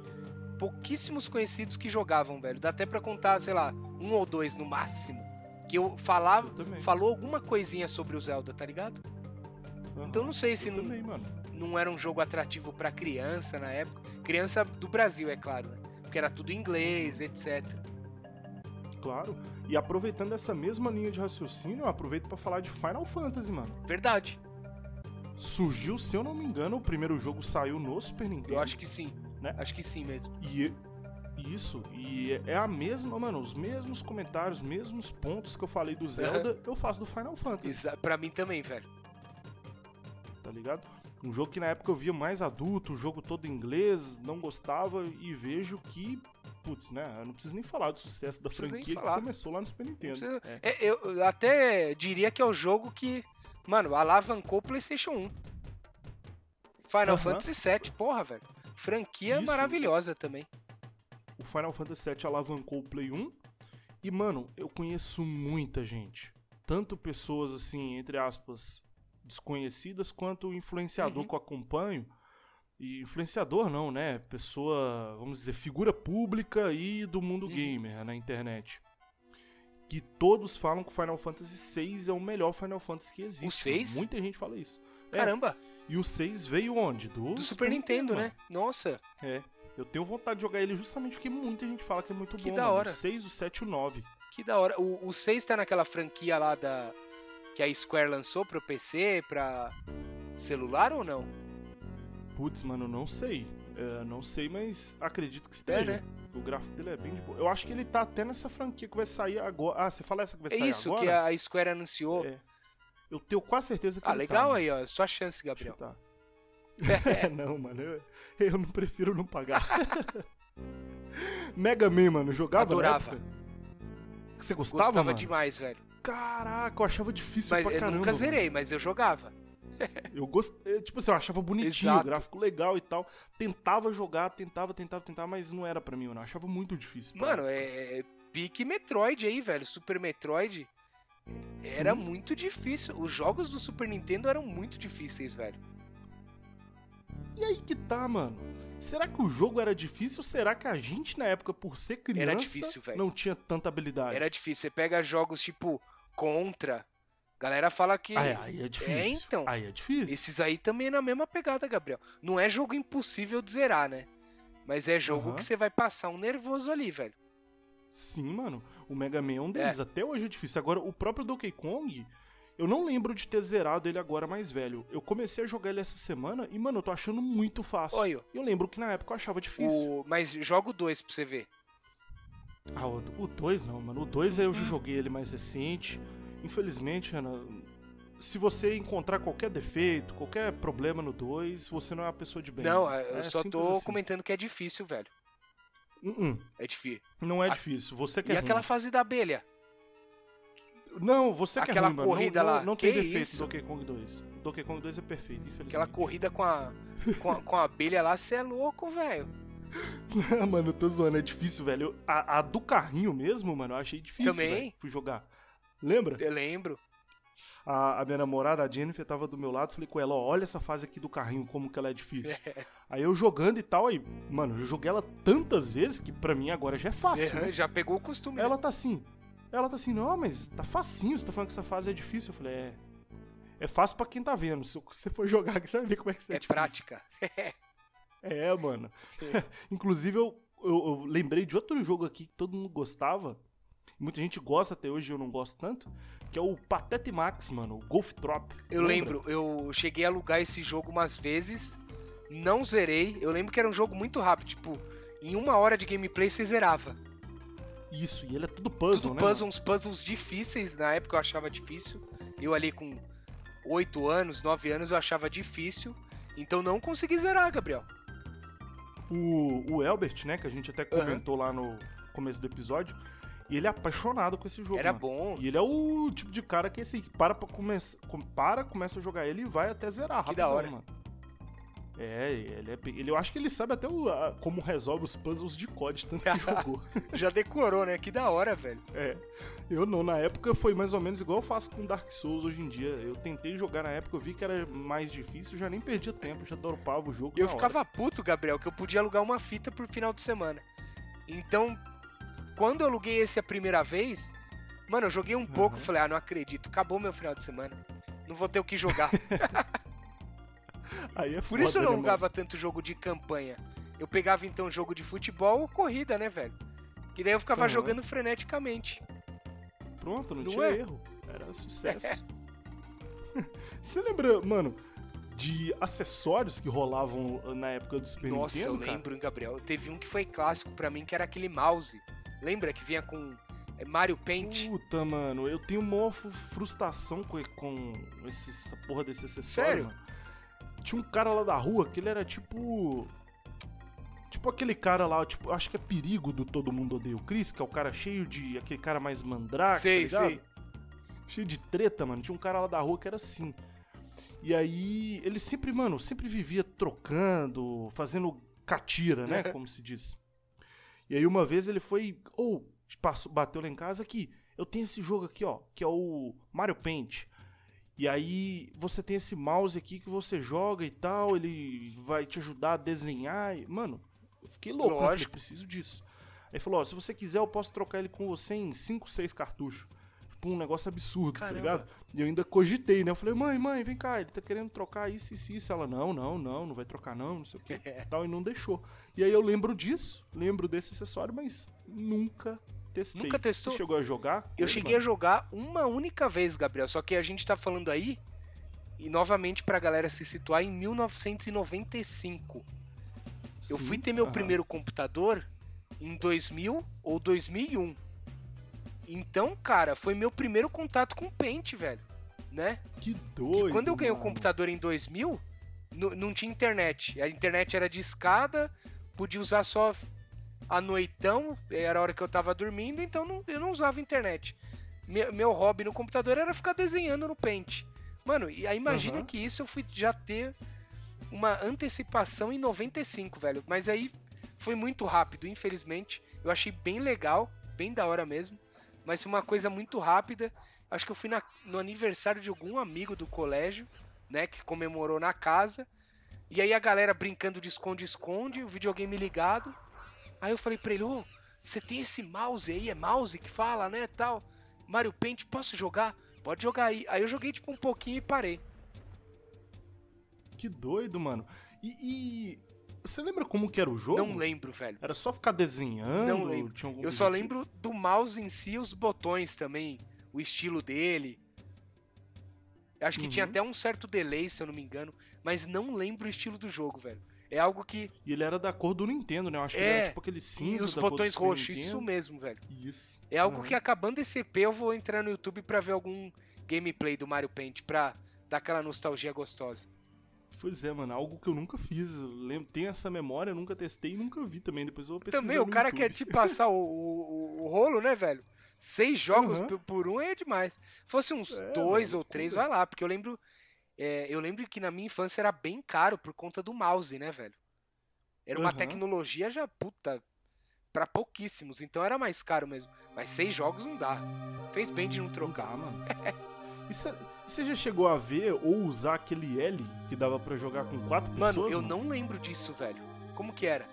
pouquíssimos conhecidos que jogavam, velho. Dá até pra contar, sei lá, um ou dois no máximo. Que eu falava, Eu falou alguma coisinha sobre o Zelda, tá ligado? Aham. Então não sei se não, também, não era um jogo atrativo pra criança na época. Criança do Brasil, é claro, né? Porque era tudo inglês, etc. Claro. E aproveitando essa mesma linha de raciocínio, eu aproveito pra falar de Final Fantasy, mano. Verdade. Surgiu, se eu não me engano, o primeiro jogo saiu no Super Nintendo. Eu acho que sim. Né? Acho que sim mesmo. E isso, e é a mesma, mano, os mesmos comentários, os mesmos pontos que eu falei do Zelda, eu faço do Final Fantasy, Exa pra mim também, velho. Tá ligado? Um jogo que na época eu via mais adulto, o jogo todo em inglês, não gostava e vejo que, putz, né, eu não preciso nem falar do sucesso da franquia que começou lá no Super Nintendo. Precisa- É. É, eu até diria que é o jogo que, mano, alavancou o PlayStation 1. Final Aham. Fantasy VII, porra, velho. Franquia Isso. maravilhosa também. O Final Fantasy VII alavancou o Play 1. E, mano, eu conheço muita gente. Tanto pessoas, assim, entre aspas, desconhecidas, quanto influenciador Uhum. que eu acompanho. E influenciador não, né? Pessoa, vamos dizer, figura pública e do mundo Uhum. gamer na internet. Que todos falam que o Final Fantasy VI é o melhor Final Fantasy que existe. O seis? Muita gente fala isso. É, Caramba, E o 6 veio onde? Do, do Super Nintendo, né? Nossa, mano. É. Eu tenho vontade de jogar ele justamente porque muita gente fala que é muito Que bom. da mano. hora. O 6, o 7 e o 9. que da hora. O, o 6 tá naquela franquia lá da. Que a Square lançou pro PC, pra celular ou não? Putz, mano, não sei. É, não sei, mas acredito que esteja. né? O gráfico dele é bem de boa. Eu acho que ele tá até nessa franquia que vai sair agora. Ah, você fala essa que vai É sair isso agora? que a Square anunciou. É. Eu tenho quase certeza que Ah, ele legal tá, aí, ó. Sua chance, Gabriel. tá. é, não, mano. Eu, eu não prefiro não pagar. Mega Man, mano, jogava Adorava. Você gostava, Gostava mano? demais, velho. Caraca, eu achava difícil Mas pra eu caramba. nunca zerei, mas eu jogava. Eu gostei, tipo assim, eu achava bonitinho, Exato. o gráfico legal e tal. Tentava jogar, tentava, tentava, tentava, mas não era pra mim, mano. Eu achava muito difícil. Mano, é, é pique Metroid aí, velho. Super Metroid. Era Sim. muito difícil. Os jogos do Super Nintendo eram muito difíceis, velho. E aí que tá, mano. Será que o jogo era difícil ou será que a gente, na época, por ser criança, difícil, velho. não tinha tanta habilidade? Era difícil. Você pega jogos tipo Contra. Galera fala que. É, aí é difícil. É, então. Aí é difícil. Esses aí também é na mesma pegada, Gabriel. Não é jogo impossível de zerar, né? Mas é jogo Aham. que você vai passar um nervoso ali, velho. Sim, mano. O Mega Man é um deles. Até hoje é difícil. Agora, o próprio Donkey Kong, eu não lembro de ter zerado ele agora mais velho. Eu comecei a jogar ele essa semana e, mano, eu tô achando muito fácil. Olha, Eu lembro que na época eu achava difícil. o... mas joga o 2 pra você ver. Ah, o 2 não, mano. O 2 eu já joguei ele mais recente. Infelizmente, Ana, se você encontrar qualquer defeito, qualquer problema no 2, você não é uma pessoa de bem. Não, É eu só simples tô assim. comentando que é difícil, velho. Uh-uh, É difícil. Não é A- difícil. Você que E é aquela ruim. fase da abelha? Não, você que aquela é ruim, mano. Não- corrida não, lá, Não tem defeito isso? Donkey Kong 2. Donkey Kong 2 é perfeito, infelizmente. Aquela corrida com a, com a, com a abelha lá, você é louco, velho. Mano, eu tô zoando, é difícil, velho. A, a do carrinho mesmo, mano, eu achei difícil, Também. velho. Fui jogar. Lembra? Eu lembro. A, a minha namorada, a Jennifer, tava do meu lado, falei com ela, ó, olha essa fase aqui do carrinho, como que ela é difícil. Aí eu jogando e tal, aí, mano, eu joguei ela tantas vezes que pra mim agora já é fácil, né? Já pegou o costume. Ela tá assim, ela tá assim, não, mas tá facinho, você tá falando que essa fase é difícil. Eu falei, é, é fácil pra quem tá vendo, se você for jogar aqui, você vai ver como é que você é, é difícil. prática. É, mano. Inclusive, eu, eu, eu lembrei de outro jogo aqui que todo mundo gostava. Muita gente gosta até hoje, eu não gosto tanto. Que é o Patete Max, mano. O Golf Trop. Eu Lembra? lembro, eu cheguei a alugar esse jogo umas vezes, não zerei. Eu lembro que era um jogo muito rápido, tipo, em uma hora de gameplay você zerava. Isso, e ele é tudo puzzle, Tudo né? puzzle, uns puzzles difíceis, na época eu achava difícil. Eu ali com 8 anos, 9 anos eu achava difícil. Então não consegui zerar, Gabriel. O, o Elbert, né? Que a gente até comentou lá no começo do episódio. E ele é apaixonado com esse jogo. Era mano. bom. E ele é o tipo de cara que assim, para pra começar. Para, começa a jogar ele e vai até zerar Que rapidão, da hora. mano. É, ele é ele, eu acho que ele sabe até o- a- como resolve os puzzles de COD, tanto que jogou. Já decorou, né? Que da hora, velho. É, eu não, na época foi mais ou menos igual eu faço com Dark Souls hoje em dia. Eu tentei jogar na época, eu vi que era mais difícil, já nem perdia tempo, já dropava o jogo. Eu na hora. ficava puto, Gabriel, que eu podia alugar uma fita por final de semana. Então, quando eu aluguei esse a primeira vez, mano, eu joguei um pouco e falei, ah, não acredito, acabou meu final de semana. Não vou ter o que jogar. Aí é Por isso eu foda, não né, alugava tanto jogo de campanha. Eu pegava então jogo de futebol ou corrida, né, velho? Que daí eu ficava Aham. jogando freneticamente. Pronto, não, Não tinha é? erro. Era sucesso. Você lembra, mano, de acessórios que rolavam na época do Super Nossa, Nintendo, eu cara? lembro, hein, Gabriel. Teve um que foi clássico pra mim, que era aquele mouse. Lembra que vinha com é, Mario Paint? Puta, mano, eu tenho fu- frustração com, com esse- essa porra desse acessório, Sério? mano. Tinha um cara lá da rua que ele era tipo. Tipo aquele cara lá, tipo, acho que é perigo do Todo Mundo Odeia o Chris, que é o cara cheio de. aquele cara mais mandrake, Sei, tá sei. Cheio de treta, mano. Tinha um cara lá da rua que era assim. E aí, ele sempre, mano, sempre vivia trocando, fazendo catira, né? Como se diz. E aí, uma vez ele foi. Ou, passou, bateu lá em casa aqui. Eu tenho esse jogo aqui, ó, que é o Mario Paint. E aí, você tem esse mouse aqui que você joga e tal, ele vai te ajudar a desenhar. E, mano, eu fiquei louco, né? Eu falei, Lógico. preciso disso. Aí falou, ó, se você quiser, eu posso trocar ele com você em 5, 6 cartuchos. Tipo, um negócio absurdo, Caramba. tá ligado? E eu ainda cogitei, né? Eu falei, mãe, mãe, vem cá, ele tá querendo trocar isso, isso, isso. Ela, não, não, não, não vai trocar não, não sei o que, tal, e não deixou. E aí eu lembro disso, lembro desse acessório, mas nunca testei. Nunca testou? Você chegou a jogar? Eu ele, cheguei a mano? jogar uma única vez, Gabriel. Só que a gente tá falando aí, e novamente pra galera se situar, em 1995. Eu Sim, fui ter meu aham. primeiro computador em 2000 ou 2001. Então, cara, foi meu primeiro contato com o Paint, velho. Né? Que Que doido, quando eu ganhei o mano. computador em 2000, nu- não tinha internet. A internet era de escada, podia usar só à noitão, era a hora que eu tava dormindo, então não- eu não usava internet. Meu, meu hobby no computador era ficar desenhando no Paint. Mano, e aí imagina Aham. que isso eu fui já ter uma antecipação em 95, velho. Mas aí foi muito rápido, infelizmente. Eu achei bem legal, bem da hora mesmo. Mas foi uma coisa muito rápida. Acho que eu fui na- no aniversário de algum amigo do colégio, né? Que comemorou na casa. E aí a galera brincando de esconde-esconde, o videogame ligado. Aí eu falei pra ele, ô, você tem esse mouse aí? É mouse que fala, né? Tal. Mario Paint, posso jogar? Pode jogar aí. Aí eu joguei tipo um pouquinho e parei. Que doido, mano. E, e você lembra como que era o jogo? Não lembro, velho. Era só ficar desenhando? Não lembro. Tinha Eu só objetivo? lembro do mouse em si, os botões também, o estilo dele. Acho que tinha Uhum. até um certo delay, se eu não me engano, mas não lembro o estilo do jogo, velho. É algo que. E ele era da cor do Nintendo, né? Eu acho que É, ele era tipo aquele E cinza os cor do botões roxos, isso mesmo, velho. Isso. É algo Aham. que acabando esse EP eu vou entrar no YouTube pra ver algum gameplay do Mario Paint pra dar aquela nostalgia gostosa. Pois é, mano. Algo que eu nunca fiz. Eu lembro, tenho essa memória, nunca testei e nunca vi também. Depois eu vou pesquisar Também, o cara YouTube. quer te passar o, o, o- rolo, né, velho? Seis jogos Aham. por- por um é demais. Fosse uns É, dois mano, ou três, vai lá, porque eu lembro. É, eu lembro que na minha infância era bem caro por conta do mouse, né, velho? Era uma Aham. tecnologia já, puta, pra pouquíssimos, então era mais caro mesmo. Mas seis jogos não dá. Fez bem de não trocar. mano. E cê- você já chegou a ver ou usar aquele L que dava pra jogar com quatro Mano, pessoas? eu não lembro disso, velho. Como que era?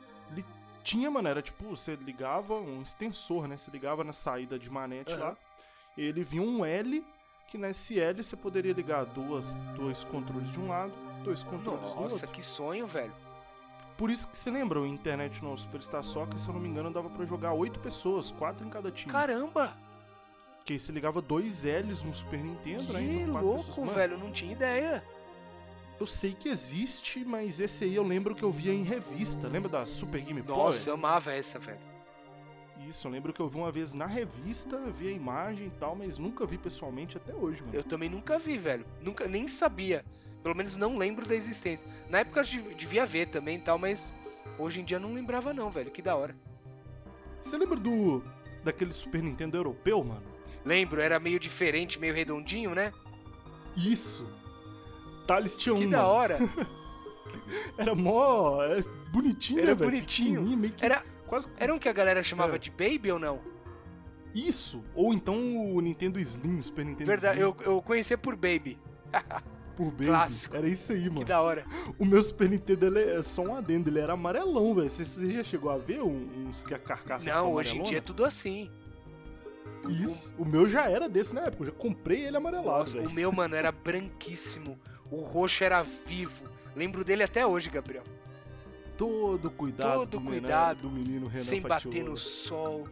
Tinha, mano, era tipo, você ligava um extensor, né? Você ligava na saída de manete Aham. lá. Ele vinha um L, que nesse L você poderia ligar duas, dois controles de um lado, dois controles do Nossa, outro. que sonho, velho. Por isso que você lembra, o internet no Superstar Soccer, se eu não me engano, dava pra jogar oito pessoas, quatro em cada time. Caramba! Que aí você ligava dois L's no Super Nintendo, né? Que Então, quatro louco, pessoas. Velho. Não tinha ideia. Eu sei que existe, mas esse aí eu lembro que eu via em revista. Lembra da Super Game Nossa, Power? eu amava essa, velho. Isso, eu lembro que eu vi uma vez na revista, vi a imagem e tal, mas nunca vi pessoalmente até hoje, mano. Eu também nunca vi, velho. Nunca, nem sabia. Pelo menos não lembro da existência. Na época eu dev- devia ver também e tal, mas hoje em dia eu não lembrava não, velho. Que da hora. Você lembra do daquele Super Nintendo europeu, mano? Lembro, era meio diferente, meio redondinho, né? Isso. Thales tinha Que um, da mano. hora. Era mó. é, bonitinho, Era né, velho? bonitinho. Pequenininho, meio que Era, quase. era um que a galera chamava É. de Baby ou não? Isso. Ou então o Nintendo Slim, Super Nintendo Verdade, Slim. eu, eu conhecia por Baby. Por baby. clássico. Era isso aí, Que mano. da hora. O meu Super Nintendo ele é só um adendo, ele era amarelão, velho. Você, você já chegou a ver uns que a carcaça Não, hoje em dia é tudo assim. Isso. O meu já era desse na época. Eu já comprei ele amarelado, Nossa, o meu, mano, era branquíssimo. O roxo era vivo. Lembro dele até hoje, Gabriel. Todo cuidado, Todo do, cuidado, do menino Renan sem bater no sol.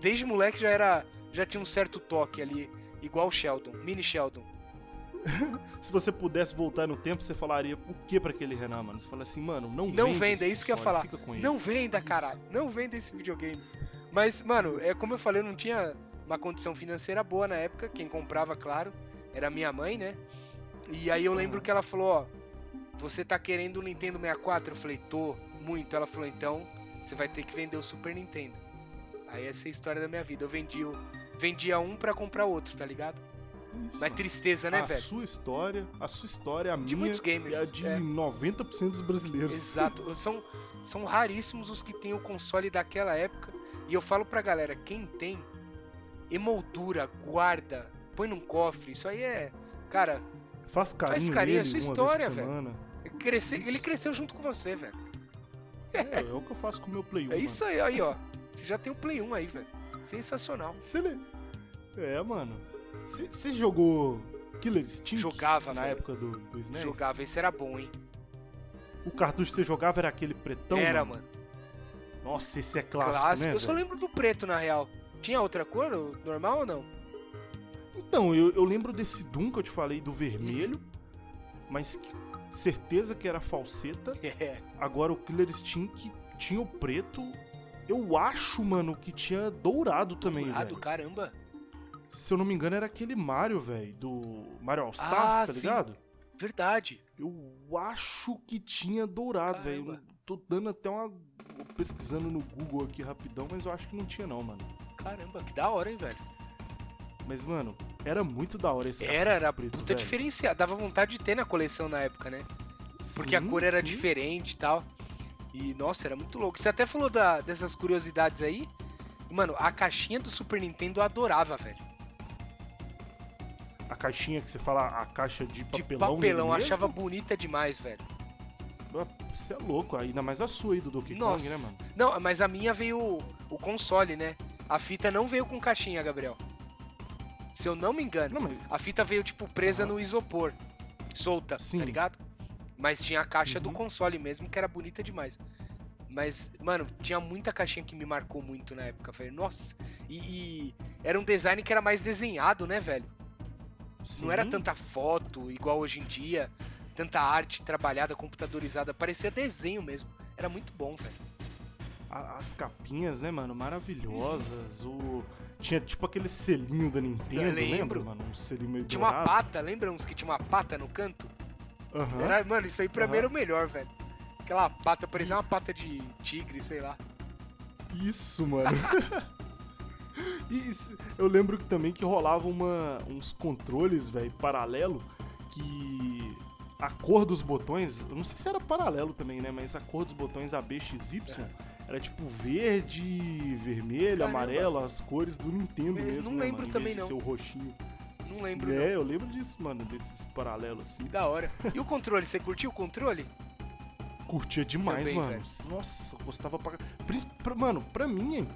Desde moleque já era. Já tinha um certo toque ali. Igual o Sheldon, mini Sheldon. Se você pudesse voltar no tempo, você falaria o que pra aquele Renan, mano? Você fala assim, mano, não Não venda, esse é isso que eu ia falar. Não venda, caralho. Não venda esse videogame. Mas, mano, é como eu falei, eu não tinha uma condição financeira boa na época. Quem comprava, claro, era minha mãe, né? E aí eu lembro que ela falou, ó, você tá querendo o Nintendo 64? Eu falei, tô, muito. Ela falou, então, você vai ter que vender o Super Nintendo. Aí essa é a história da minha vida. Eu vendi o, vendia um pra comprar outro, tá ligado? Isso, Mas tristeza, né, a velho? sua história, a sua história, a De minha muitos gamers, e a de é. 90% dos brasileiros. Exato. São, são raríssimos os que têm o console daquela época. E eu falo pra galera, quem tem, emoldura, guarda, põe num cofre. Isso aí é. Cara, Faz carinho, Faz carinho, é sua história, velho. cresce, ele cresceu junto com você, velho. É, é o que eu faço com o meu Play 1. É isso aí, aí, ó. Você já tem o Play 1 aí, velho. Sensacional. Você le- É, mano. Você jogou Killer Instinct? Jogava, na velho. época do, do SNES? Jogava, esse era bom, hein? O cartucho que você jogava era aquele pretão? era, mano. Nossa, esse é clássico, Clássico. né, eu só velho? lembro do preto, na real. Tinha outra cor, normal ou não? Então, eu, eu lembro desse Doom que eu te falei do vermelho, mas que- certeza que era falseta. É. Agora o Killer Instinct tinha o preto. Eu acho, mano, que tinha dourado também, velho. caramba. Se eu não me engano, era aquele Mario, velho, do Mario All Stars, Ah, tá sim. ligado? Verdade. Eu acho que tinha dourado, velho. Tô dando até uma. pesquisando no Google aqui rapidão, mas eu acho que não tinha, não, mano. Caramba, que da hora, hein, velho. Mas, mano, era muito da hora esse Era, era preto, puta velho. diferenciado. Dava vontade de ter na coleção na época, né? Porque a Sim, cor era sim. diferente e tal. E, nossa, era muito louco. Você até falou da- dessas curiosidades aí. Mano, a caixinha do Super Nintendo eu adorava, velho. A caixinha que você fala, a caixa de De papelão. papelão, nele achava bonita demais, velho. Você é louco, ainda mais a sua aí do Donkey Nossa. Kong, né, mano? Não, mas a minha veio o console, né? A fita não veio com caixinha, Gabriel. Se eu não me engano. Não, mas A fita veio, tipo, presa Aham. no isopor. Solta, Sim. tá ligado? Mas tinha a caixa do Uhum. console mesmo, que era bonita demais. Mas, mano, tinha muita caixinha que me marcou muito na época, velho. Nossa. E, e era um design que era mais desenhado, né, velho? Não era sim, tanta foto igual hoje em dia. Tanta arte trabalhada, computadorizada. Parecia desenho mesmo. Era muito bom, velho. A- As capinhas, né, mano, maravilhosas. O... Tinha tipo aquele selinho da Nintendo, Eu lembro. lembra, mano? Um selinho meio Tinha uma dourado. pata, lembra uns que tinha uma pata no canto? Aham. Era, mano, isso aí pra mim Aham. era o melhor, velho. Aquela pata, parecia uma pata de tigre, sei lá. Isso, mano. e isso- eu lembro que também que rolava uma, uns controles, velho, paralelo, que a cor dos botões, eu não sei se era paralelo também, né, mas a cor dos botões ABXY era tipo verde, vermelho, Caramba. amarelo, as cores do Nintendo Eu mesmo, não né, lembro mano, também, não. ser o roxinho. Não lembro, não. É, eu lembro disso, mano, desses paralelos assim. Da hora. E o controle, você curtiu o controle? Curtia demais, Também, mano. velho. Nossa, gostava pra... Mano, pra mim, hein,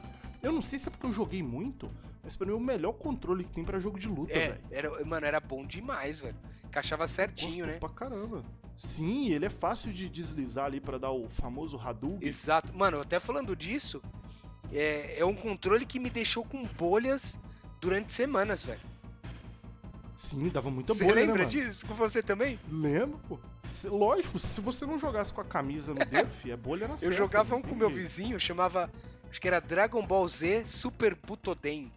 eu não sei se é porque eu joguei muito, mas pra mim é o melhor controle que tem pra jogo de luta, É, velho. era, mano, era bom demais, velho. Encaixava certinho, Gosto né? pra caramba. Sim, ele é fácil de deslizar ali pra dar o famoso Hadouken. Exato. Mano, até falando disso, é, é um controle que me deixou com bolhas durante semanas, velho. Sim, dava muita Você bolha, né, lembra mano? disso com você também? Lembro, pô. Lógico, se você não jogasse com a camisa no dedo, fi, é bolha na Eu certa, jogava um com meu vizinho, chamava. Acho que era Dragon Ball Z Super Butoden.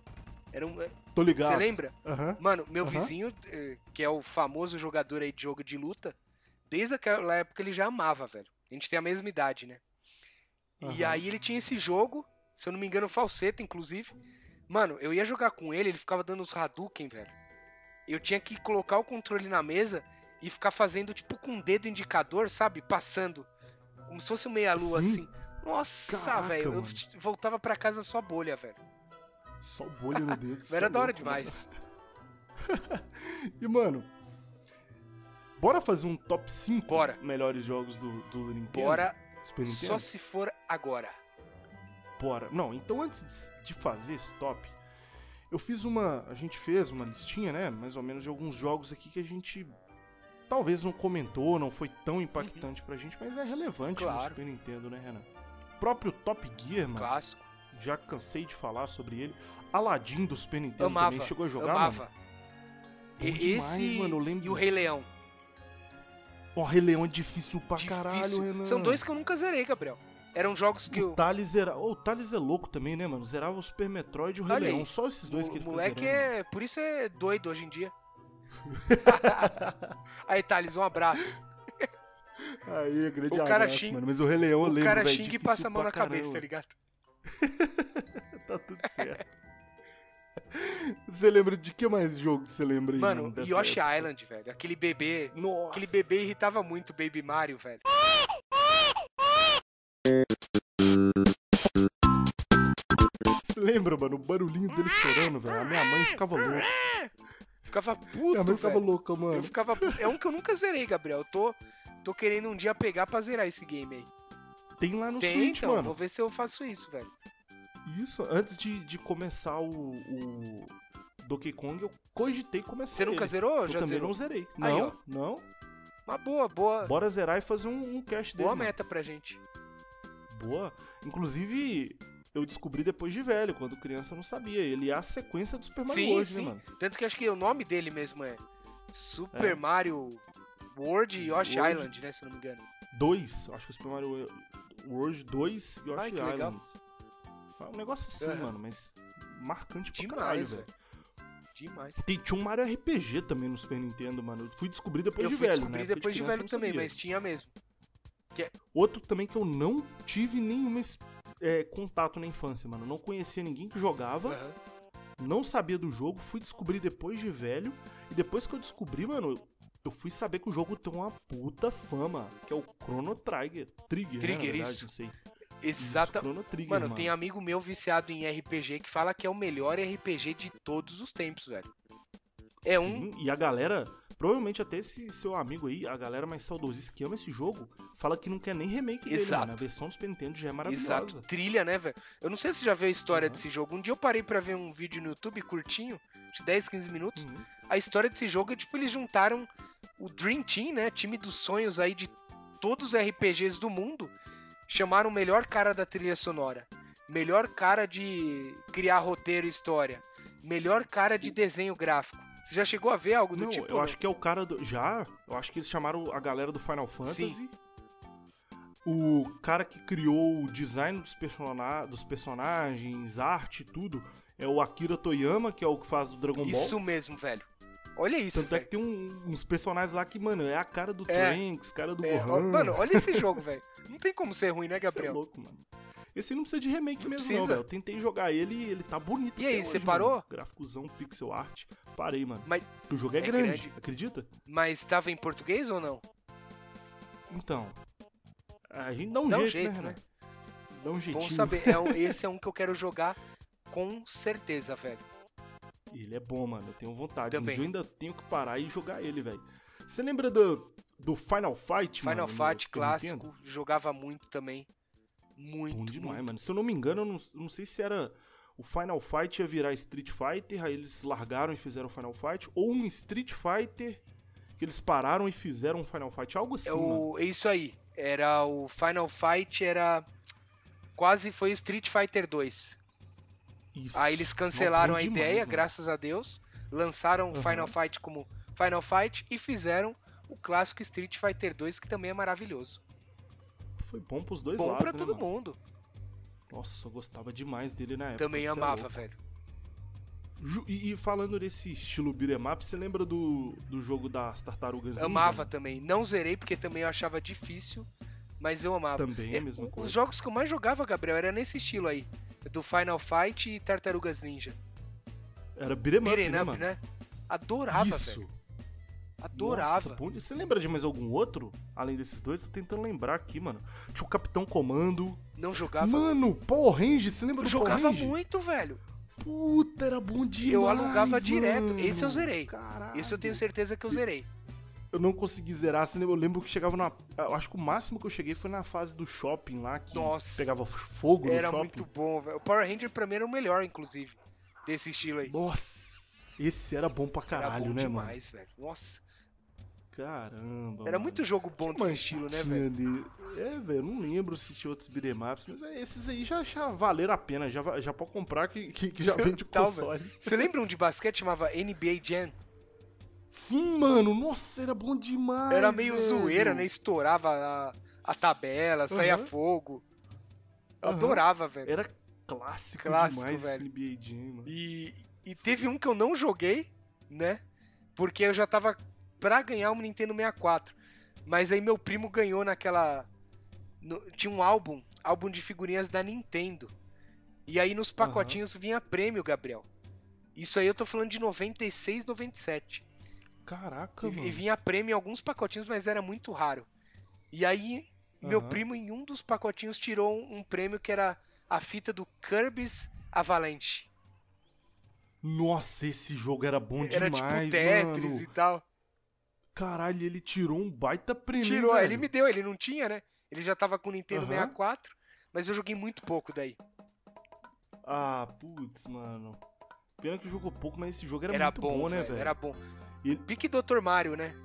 Era um. Tô ligado. Você lembra? Aham. Mano, meu Aham. vizinho, eh, que é o famoso jogador aí de jogo de luta, desde aquela época ele já amava, velho. A gente tem a mesma idade, né? E Aham. aí ele tinha esse jogo, se eu não me engano, falseta, inclusive. Mano, eu ia jogar com ele, ele ficava dando os Hadouken, velho. Eu tinha que colocar o controle na mesa e ficar fazendo, tipo, com o dedo indicador, sabe? Passando. Como se fosse um meia-lua, Sim. assim. Nossa, velho. Eu voltava pra casa só bolha, velho. Só bolha no dedo. Era é da hora mano. demais. E, mano, bora fazer um top 5 Bora. melhores jogos do, do Nintendo? Bora, Super Nintendo? só se for agora. Bora. Não, então antes de- fazer esse top, eu fiz uma. A gente fez uma listinha, né? Mais ou menos de alguns jogos aqui que a gente talvez não comentou, não foi tão impactante pra gente, mas é relevante no Claro. Super Nintendo, né, Renan? O próprio Top Gear, mano. Clássico. Já cansei de falar sobre ele. Aladdin do Super Nintendo Amava. também chegou a jogar, amava. mano. Bom demais, Esse mano, eu lembro. e o Rei Leão. Ó, Rei Leão é difícil pra Difícil. caralho, Renan. São dois que eu nunca zerei, Gabriel. Eram jogos que O eu. Thales era. Ô, o Thales é louco também, né, mano? Zerava o Super Metroid e o Rei Olha aí. Leão. Só esses dois O que ele moleque zerando. é. Por isso é doido hoje em dia. Aí, Thales, um abraço. Aí, grande O cara abraço, xinga- mano. Mas o Rei Leão eu o lembro, cara velho, xinga e passa a mão na cabeça, tá caramba. ligado? Tá tudo certo. Você lembra de que mais jogo você lembra aí, Mano, Yoshi época? Island, velho. Aquele bebê. Nossa. Aquele bebê irritava muito o Baby Mario, velho. Você lembra, mano? O barulhinho dele chorando, velho. A minha mãe ficava louca. Ficava Minha puto, mãe ficava velho. louca, Eu mano. ficava puto. É um que eu nunca zerei, Gabriel. Eu tô, tô querendo um dia pegar pra zerar esse game aí. Tem lá no Tem, Switch, então. mano. Vou ver se eu faço isso, velho. Isso, antes de, de começar o, o Donkey Kong, eu cogitei começar Você nunca ele. zerou? Eu Já também zerou? não zerei. Aí, Não, ó. não. Uma boa, boa. Bora zerar e fazer um, um cast dele. Boa mano. meta pra gente. Boa. Inclusive, eu descobri depois de velho, quando criança eu não sabia. Ele é a sequência do Super Mario Sim, World, sim. né, mano? Tanto que acho que o nome dele mesmo é Super É. Mario World e Yoshi World. Island, né? Se eu não me engano. Dois, acho que o Super Mario World 2 e Yoshi Ai, que legal. É um negócio assim, Aham. mano, mas marcante pra Demais, caralho, velho. Demais. Tem- Tinha um Mario RPG também no Super Nintendo, mano. Eu fui descobrir depois eu de fui velho, descobrir né? Época depois de criança eu velho também, mas tinha mesmo. Outro também que eu não tive nenhum é, contato na infância, mano. Não conhecia ninguém que jogava, Aham. não sabia do jogo, fui descobrir depois de velho. E depois que eu descobri, mano, eu fui saber que o jogo tem uma puta fama, que é o Chrono Trigger. Trigger, né, Trigger, verdade, isso. não sei. Exata. Isso, Chrono Trigger, Mano, mano. tem amigo meu viciado em RPG que fala que é o melhor RPG de todos os tempos, velho. É um. Sim, E a galera, provavelmente até esse seu amigo aí, a galera mais saudosista que ama esse jogo, fala que não quer nem remake dele, Exato. mano. A versão do Super Nintendo já é maravilhosa. Exato. Trilha, né, velho? Eu não sei se você já viu a história Uhum. desse jogo. Um dia eu parei pra ver um vídeo no YouTube curtinho, de 10, 15 minutos. Uhum. A história desse jogo é tipo, eles juntaram o Dream Team, né? Time dos sonhos aí de todos os RPGs do mundo. Chamaram o melhor cara da trilha sonora. Melhor cara de criar roteiro e história. Melhor cara de desenho gráfico. Você já chegou a ver algo do Não, tipo? eu acho que é o cara do. Já? Eu acho que eles chamaram a galera do Final Fantasy. O cara que criou o design dos, persona- dos personagens, arte e tudo, é o Akira Toyama, que é o que faz do Dragon Ball. Isso mesmo, velho. Olha isso, Tanto é velho. que tem um- uns personagens lá que, mano, é a cara do É. Trunks, cara do É, Gohan. mano, olha esse jogo, velho. Não tem como ser ruim, né, Cê é Gabriel? louco, mano. Esse não precisa de remake Não mesmo, precisa. não, velho. Eu tentei jogar ele e ele tá bonito. E aí, você parou? Mano. Gráficozão, pixel art. Parei, mano. Mas, o jogo é, é grande, grande. acredita? mas tava em português ou não? Então. A gente dá um Dá um jeito, jeito, né, né? Dá um jeitinho. Bom saber. É um- esse é um que eu quero jogar com certeza, velho. Ele é bom, mano. Eu tenho vontade. Também. Um dia eu ainda tenho que parar e jogar ele, velho. Você lembra do, do Final Fight, Final mano? no Fight Super clássico, Nintendo? jogava muito também. Muito, Bom demais, muito. mano. Se eu não me engano, eu não, não sei se era. O Final Fight ia virar Street Fighter, aí eles largaram e fizeram o Final Fight, ou um Street Fighter que eles pararam e fizeram um Final Fight, algo assim, É, o, é isso aí. Era o Final Fight, era. Quase foi o Street Fighter 2. Isso. Aí eles cancelaram bom a demais, ideia, mano. graças a Deus. Lançaram o Aham. Final Fight como Final Fight e fizeram o clássico Street Fighter 2, que também é maravilhoso. Foi bom pros dois Bom lados, pra né, todo mano? mundo. Nossa, eu gostava demais dele na época. Também é amava, louco. velho. E, e falando desse estilo beat'em up, você lembra do, do jogo das tartarugas ninja, Amava também. Não zerei porque também eu achava difícil, mas eu amava. Também é a É, mesma coisa. Os jogos que eu mais jogava, Gabriel, era nesse estilo aí. Do Final Fight e Tartarugas Ninja. Era beat'em up, né, up, né? Adorava, Isso. velho. Adorava. Nossa, bom- Você lembra de mais algum outro? Além desses dois? Tô tentando lembrar aqui, mano. Tinha o Capitão Comando. Não jogava. Mano, Power Range, você lembra eu do Power jogava muito, velho. Puta, era bom demais, Eu alugava direto. mano. Esse eu zerei. Caralho. Isso eu tenho certeza que eu zerei. Eu não consegui zerar, lembra? eu lembro que chegava na... Eu acho que o máximo que eu cheguei foi na fase do shopping lá, que Nossa. pegava fogo no Era shopping. muito bom, velho. O Power Ranger pra mim era o melhor, inclusive, desse estilo aí. Nossa, esse era bom pra era caralho, bom né, demais, velho. Nossa. mano? Caramba, Era mano. muito jogo bom desse estilo, né, velho? É, velho, não lembro se tinha outros beat'em ups, mas é, esses aí já, já valeram a pena, já, já pode comprar que, que, que já vende o Tal, console. Você lembra um de basquete que chamava NBA Jam? Sim, mano, nossa, era bom demais, Era meio velho. zoeira, né? Estourava a, a tabela, saía Aham. fogo. Eu Aham. Adorava, velho. Era clássico, Clássico, demais velho. NBA Jam, mano. E, e teve um que eu não joguei, né? Porque eu já tava pra ganhar um Nintendo 64. Mas aí meu primo ganhou naquela. no- tinha um álbum, álbum de figurinhas da Nintendo. E aí nos pacotinhos vinha prêmio, Gabriel. Isso aí eu tô falando de 96, 97. Caraca, E, mano. e vinha prêmio em alguns pacotinhos, mas era muito raro. E aí, meu Aham. primo, em um dos pacotinhos, tirou um, um prêmio que era a fita do Kirby's Avalanche. Nossa, esse jogo era bom era demais, tipo Tetris mano. e tal. Caralho, ele tirou um baita prêmio, Tirou, velho. ele me deu, ele não tinha, né? Ele já tava com o Nintendo Aham. 64, mas eu joguei muito pouco daí. Ah, putz, mano. Pena que jogou pouco, mas esse jogo era, Era, muito bom, bom, né, velho? Era bom. E- Pique Dr. Mario, né?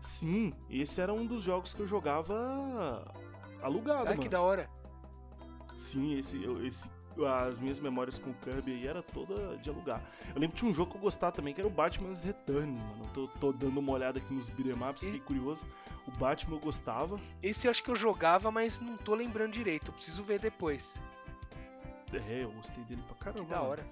Sim, esse era um dos jogos que eu jogava alugado, Ah, mano. que da hora. Sim, esse, eu- esse, as minhas memórias com o Kirby aí era toda de alugar. Eu lembro que tinha um jogo que eu gostava também, que era o Batman's Returns, mano. Eu tô, tô dando uma olhada aqui nos beat'em ups, fiquei curioso. O Batman eu gostava. Esse eu acho que eu jogava, mas não tô lembrando direito. Eu preciso ver depois. É, eu gostei dele pra caramba. Que da mano.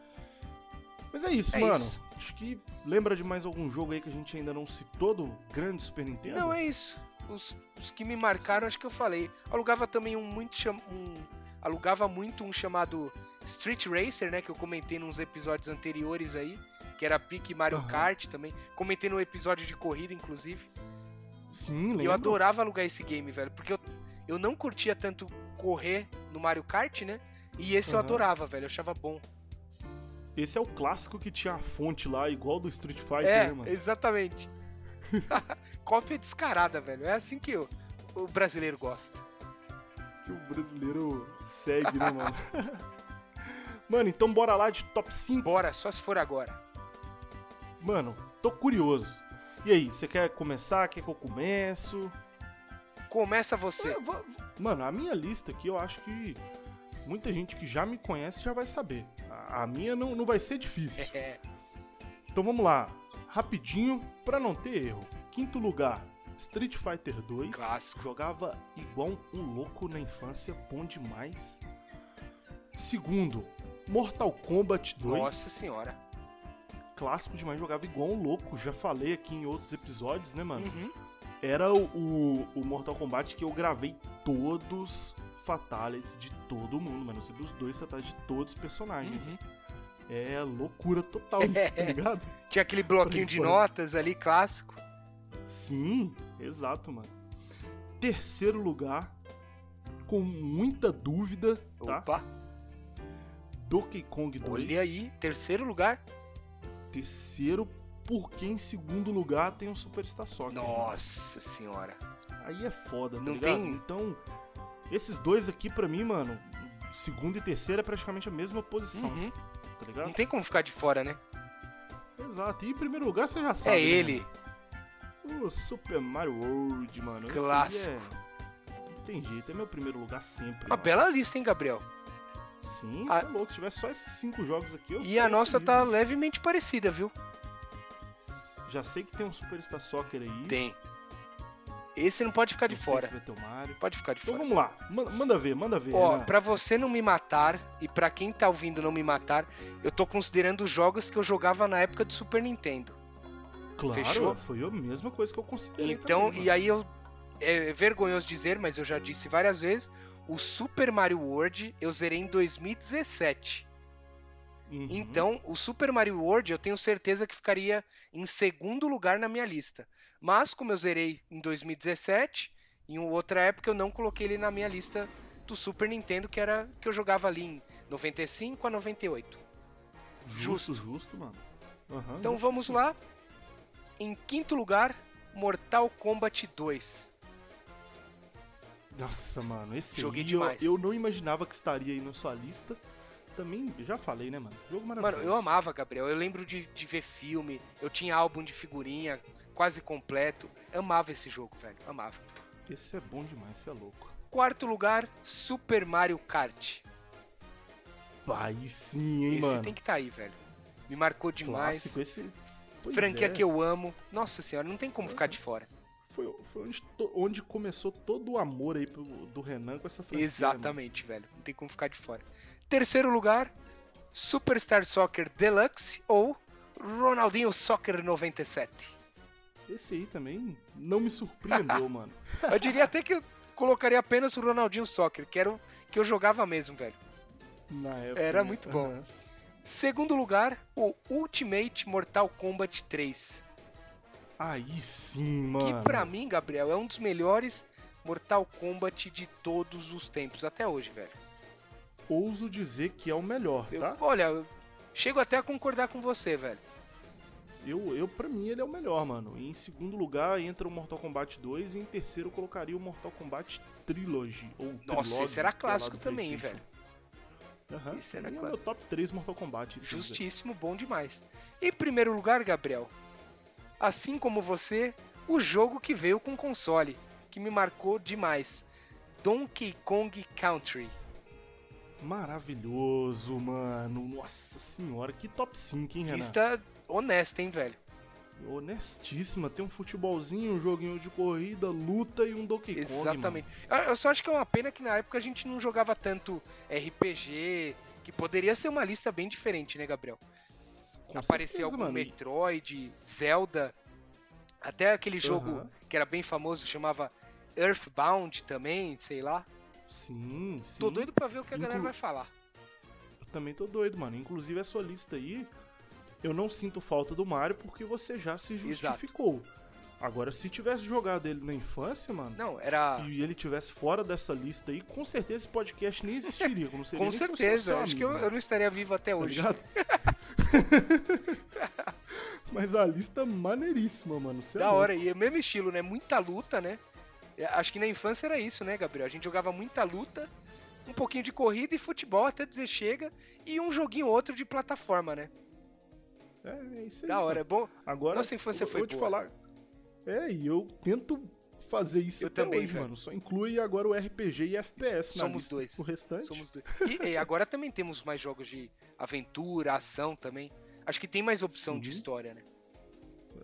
Mas é isso, É mano. isso. Acho que lembra de mais algum jogo aí que a gente ainda não citou do grande Super Nintendo? Não, é isso. Os, os que me marcaram, acho que eu falei. Alugava também um muito cham... um alugava muito um chamado Street Racer, né, que eu comentei nos episódios anteriores aí, que era pique Mario Aham. Kart também. Comentei no episódio de corrida inclusive. Sim, lembro. E eu adorava alugar esse game, velho, porque eu, eu não curtia tanto correr no Mario Kart, né? E esse eu Aham. adorava, velho, eu achava bom. Esse é o clássico que tinha a fonte lá, igual do Street Fighter, é, né, mano? exatamente. Cópia descarada, velho. É assim que o, o brasileiro gosta. Que o brasileiro segue, né, mano? mano, então bora lá de top 5. Bora, só se for agora. Mano, tô curioso. E aí, você quer começar? Quer que eu começo? Começa você. É, Mano, a minha lista aqui eu acho que muita gente que já me conhece já vai saber. A, a minha não, não vai ser difícil. É, Então vamos lá, rapidinho, pra não ter erro. Quinto lugar, Street Fighter 2. Clássico. Jogava igual um louco na infância, bom demais. Segundo, Mortal Kombat 2. nossa senhora. Clássico demais, jogava igual um louco. Já falei aqui em outros episódios, né, mano? Uhum. Era o, o, o Mortal Kombat que eu gravei todos fatalities de todo mundo, mano. Eu sei dos dois fatalities de todos os personagens. Uhum. É loucura total isso, tá ligado? Tinha aquele bloquinho de notas ali, clássico. Sim, exato, mano. Terceiro lugar, com muita dúvida, tá? Opa, Donkey Kong 2. olha aí. Terceiro lugar. Terceiro, porque em segundo lugar tem o Superstar Soccer. Nossa senhora. Aí é foda, tá Não ligado? tem- Então, esses dois aqui pra mim, mano, segundo e terceiro é praticamente a mesma posição, Uhum. tá ligado? Não tem como ficar de fora, né? Exato. E em primeiro lugar você já sabe. é né, ele. mano? O Super Mario World, mano. Clássico. É... Não tem jeito, é meu primeiro lugar sempre. Uma mano. bela lista, hein, Gabriel? Sim, A- você é louco. Se tivesse só esses cinco jogos aqui, eu E a nossa feliz, tá levemente parecida, viu? Já sei que tem um Superstar Soccer aí. Tem. Esse não pode ficar de Não sei fora. se vai ter o Mario. Pode ficar de Então fora. vamos lá. Manda, manda ver, manda ver. Ó, Renan. pra você não me matar e pra quem tá ouvindo não me matar, eu tô considerando os jogos que eu jogava na época do Super Nintendo. Claro, fechou? foi a mesma coisa que eu considerei Então, também, e aí eu. É vergonhoso dizer, mas eu já disse várias vezes. O Super Mario World eu zerei em 2017. Uhum. Então, o Super Mario World eu tenho certeza que ficaria em segundo lugar na minha lista. Mas, como eu zerei em 2017, em outra época eu não coloquei ele na minha lista do Super Nintendo, que era que eu jogava ali em 95 a 98. Justo, justo, mano. Uhum, Então justo, vamos sim. lá. Em quinto lugar, Mortal Kombat 2. Nossa, mano, esse Joguei eu, demais. eu não imaginava que estaria aí na sua lista. Também, já falei, né, mano? Jogo maravilhoso. Mano, eu amava, Gabriel. Eu lembro de, de ver filme, eu tinha álbum de figurinha quase completo. Amava esse jogo, velho. Amava. Esse é bom demais, esse é louco. Quarto lugar, Super Mario Kart. Aí sim, hein, esse mano. tem que estar aí, velho. Me marcou demais. Clássico, esse... Pois Franquia é. que eu amo. Nossa senhora, não tem como ficar de fora. Foi, foi onde, onde começou todo o amor aí pro- do Renan com essa franquia. né, Exatamente, velho. Não tem como ficar de fora. Terceiro lugar, Superstar Soccer Deluxe ou Ronaldinho Soccer 97. mano? Esse aí também não me surpreendeu, mano. Eu diria até que eu colocaria apenas o Ronaldinho Soccer, que era o que eu jogava mesmo, velho. Na época. Era né? muito bom. Segundo lugar, o Ultimate Mortal Kombat 3. Aí sim, mano. Que pra mim, Gabriel, é um dos melhores Mortal Kombat de todos os tempos, até hoje, velho. Ouso dizer que é o melhor, Eu- tá? olha, eu chego até a concordar com você, velho. Eu, eu, pra mim, ele é o melhor, mano. Em segundo lugar entra o Mortal Kombat 2 e em terceiro eu colocaria o Mortal Kombat Trilogy. Ou Nossa, Trilogy, esse era clássico também, PlayStation. Aham. Esse era mim é o clássico. meu top 3 Mortal Kombat. velho. Justíssimo, bom demais. Em primeiro lugar, Gabriel, assim como você, o jogo que veio com console, que me marcou demais. Donkey Kong Country. Maravilhoso, mano. Nossa senhora, que top 5, hein, Renan? Lista honesta, hein, velho? Honestíssima. Tem um futebolzinho, um joguinho de corrida, luta e um Donkey Kong. Exatamente. Eu eu só acho que é uma pena que na época a gente não jogava tanto RPG, que poderia ser uma lista bem diferente, né, Gabriel? mano. Com Aparecer certeza, algum mano. Metroid, Zelda, até aquele jogo Aham. que era bem famoso, chamava Earthbound também, sei lá. Sim, sim. Tô doido pra ver o que a galera Inclu- vai falar. Eu também tô doido, mano. Inclusive, a sua lista aí, eu não sinto falta do Mario porque você já se justificou. Agora, se tivesse jogado ele na infância, mano, Não, era. e ele tivesse fora dessa lista aí, com certeza esse podcast nem existiria. Como seria Com certeza, seu acho que amigo, eu, né? eu não estaria vivo até Tá hoje. ligado? Mas a lista é maneiríssima, mano. Cê é da louco. hora, e é o mesmo estilo, né? Muita luta, né? É, Acho que na infância era isso, né, Gabriel? A gente jogava muita luta, um pouquinho de corrida e futebol até dizer chega, e um joguinho ou outro de plataforma, né? É, é isso aí. Da hora, é bom. Agora, Nossa infância eu foi vou te boa. falar. É, e eu tento fazer isso Eu também, hoje, mano. Só inclui agora o RPG e FPS na Somos lista. dois. O restante. Somos dois. E, e agora também temos mais jogos de aventura, ação também. Acho que tem mais opção de Sim. história, né?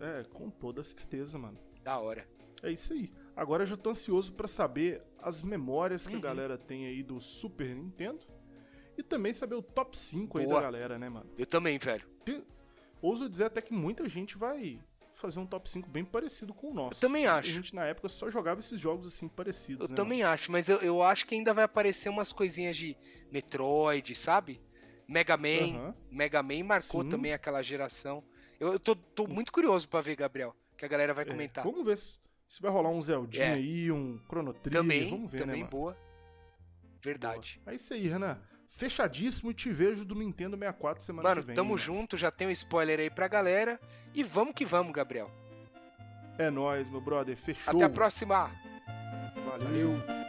É, com toda certeza, mano. Da hora. É isso aí. Agora eu já tô ansioso pra saber as memórias que Uhum. a galera tem aí do Super Nintendo. E também saber o top 5 aí Boa. da galera, né, mano? Eu também, velho. Tem- Ouso dizer até que muita gente vai fazer um top 5 bem parecido com o nosso. Eu também acho. gente na época só jogava esses jogos assim parecidos, Eu né, também acho, mas eu, eu acho que ainda vai aparecer umas coisinhas de Metroid, sabe? Mega Man. mano? Aham. Mega Man marcou Sim. também aquela geração. Eu, eu tô, tô muito curioso pra ver, Gabriel, que a galera vai É, comentar. Vamos ver se, se vai rolar um Zeldinha É. aí, um Chrono Trigger. também, Vamos ver, também né, mano? boa. Verdade. É isso aí, Renan. Fechadíssimo e te vejo do Nintendo 64 semana Mano, que vem. tamo hein, junto, já tem um spoiler aí pra galera. E vamos que vamos, Gabriel. É nóis, meu brother. Fechou. Até a próxima. Valeu.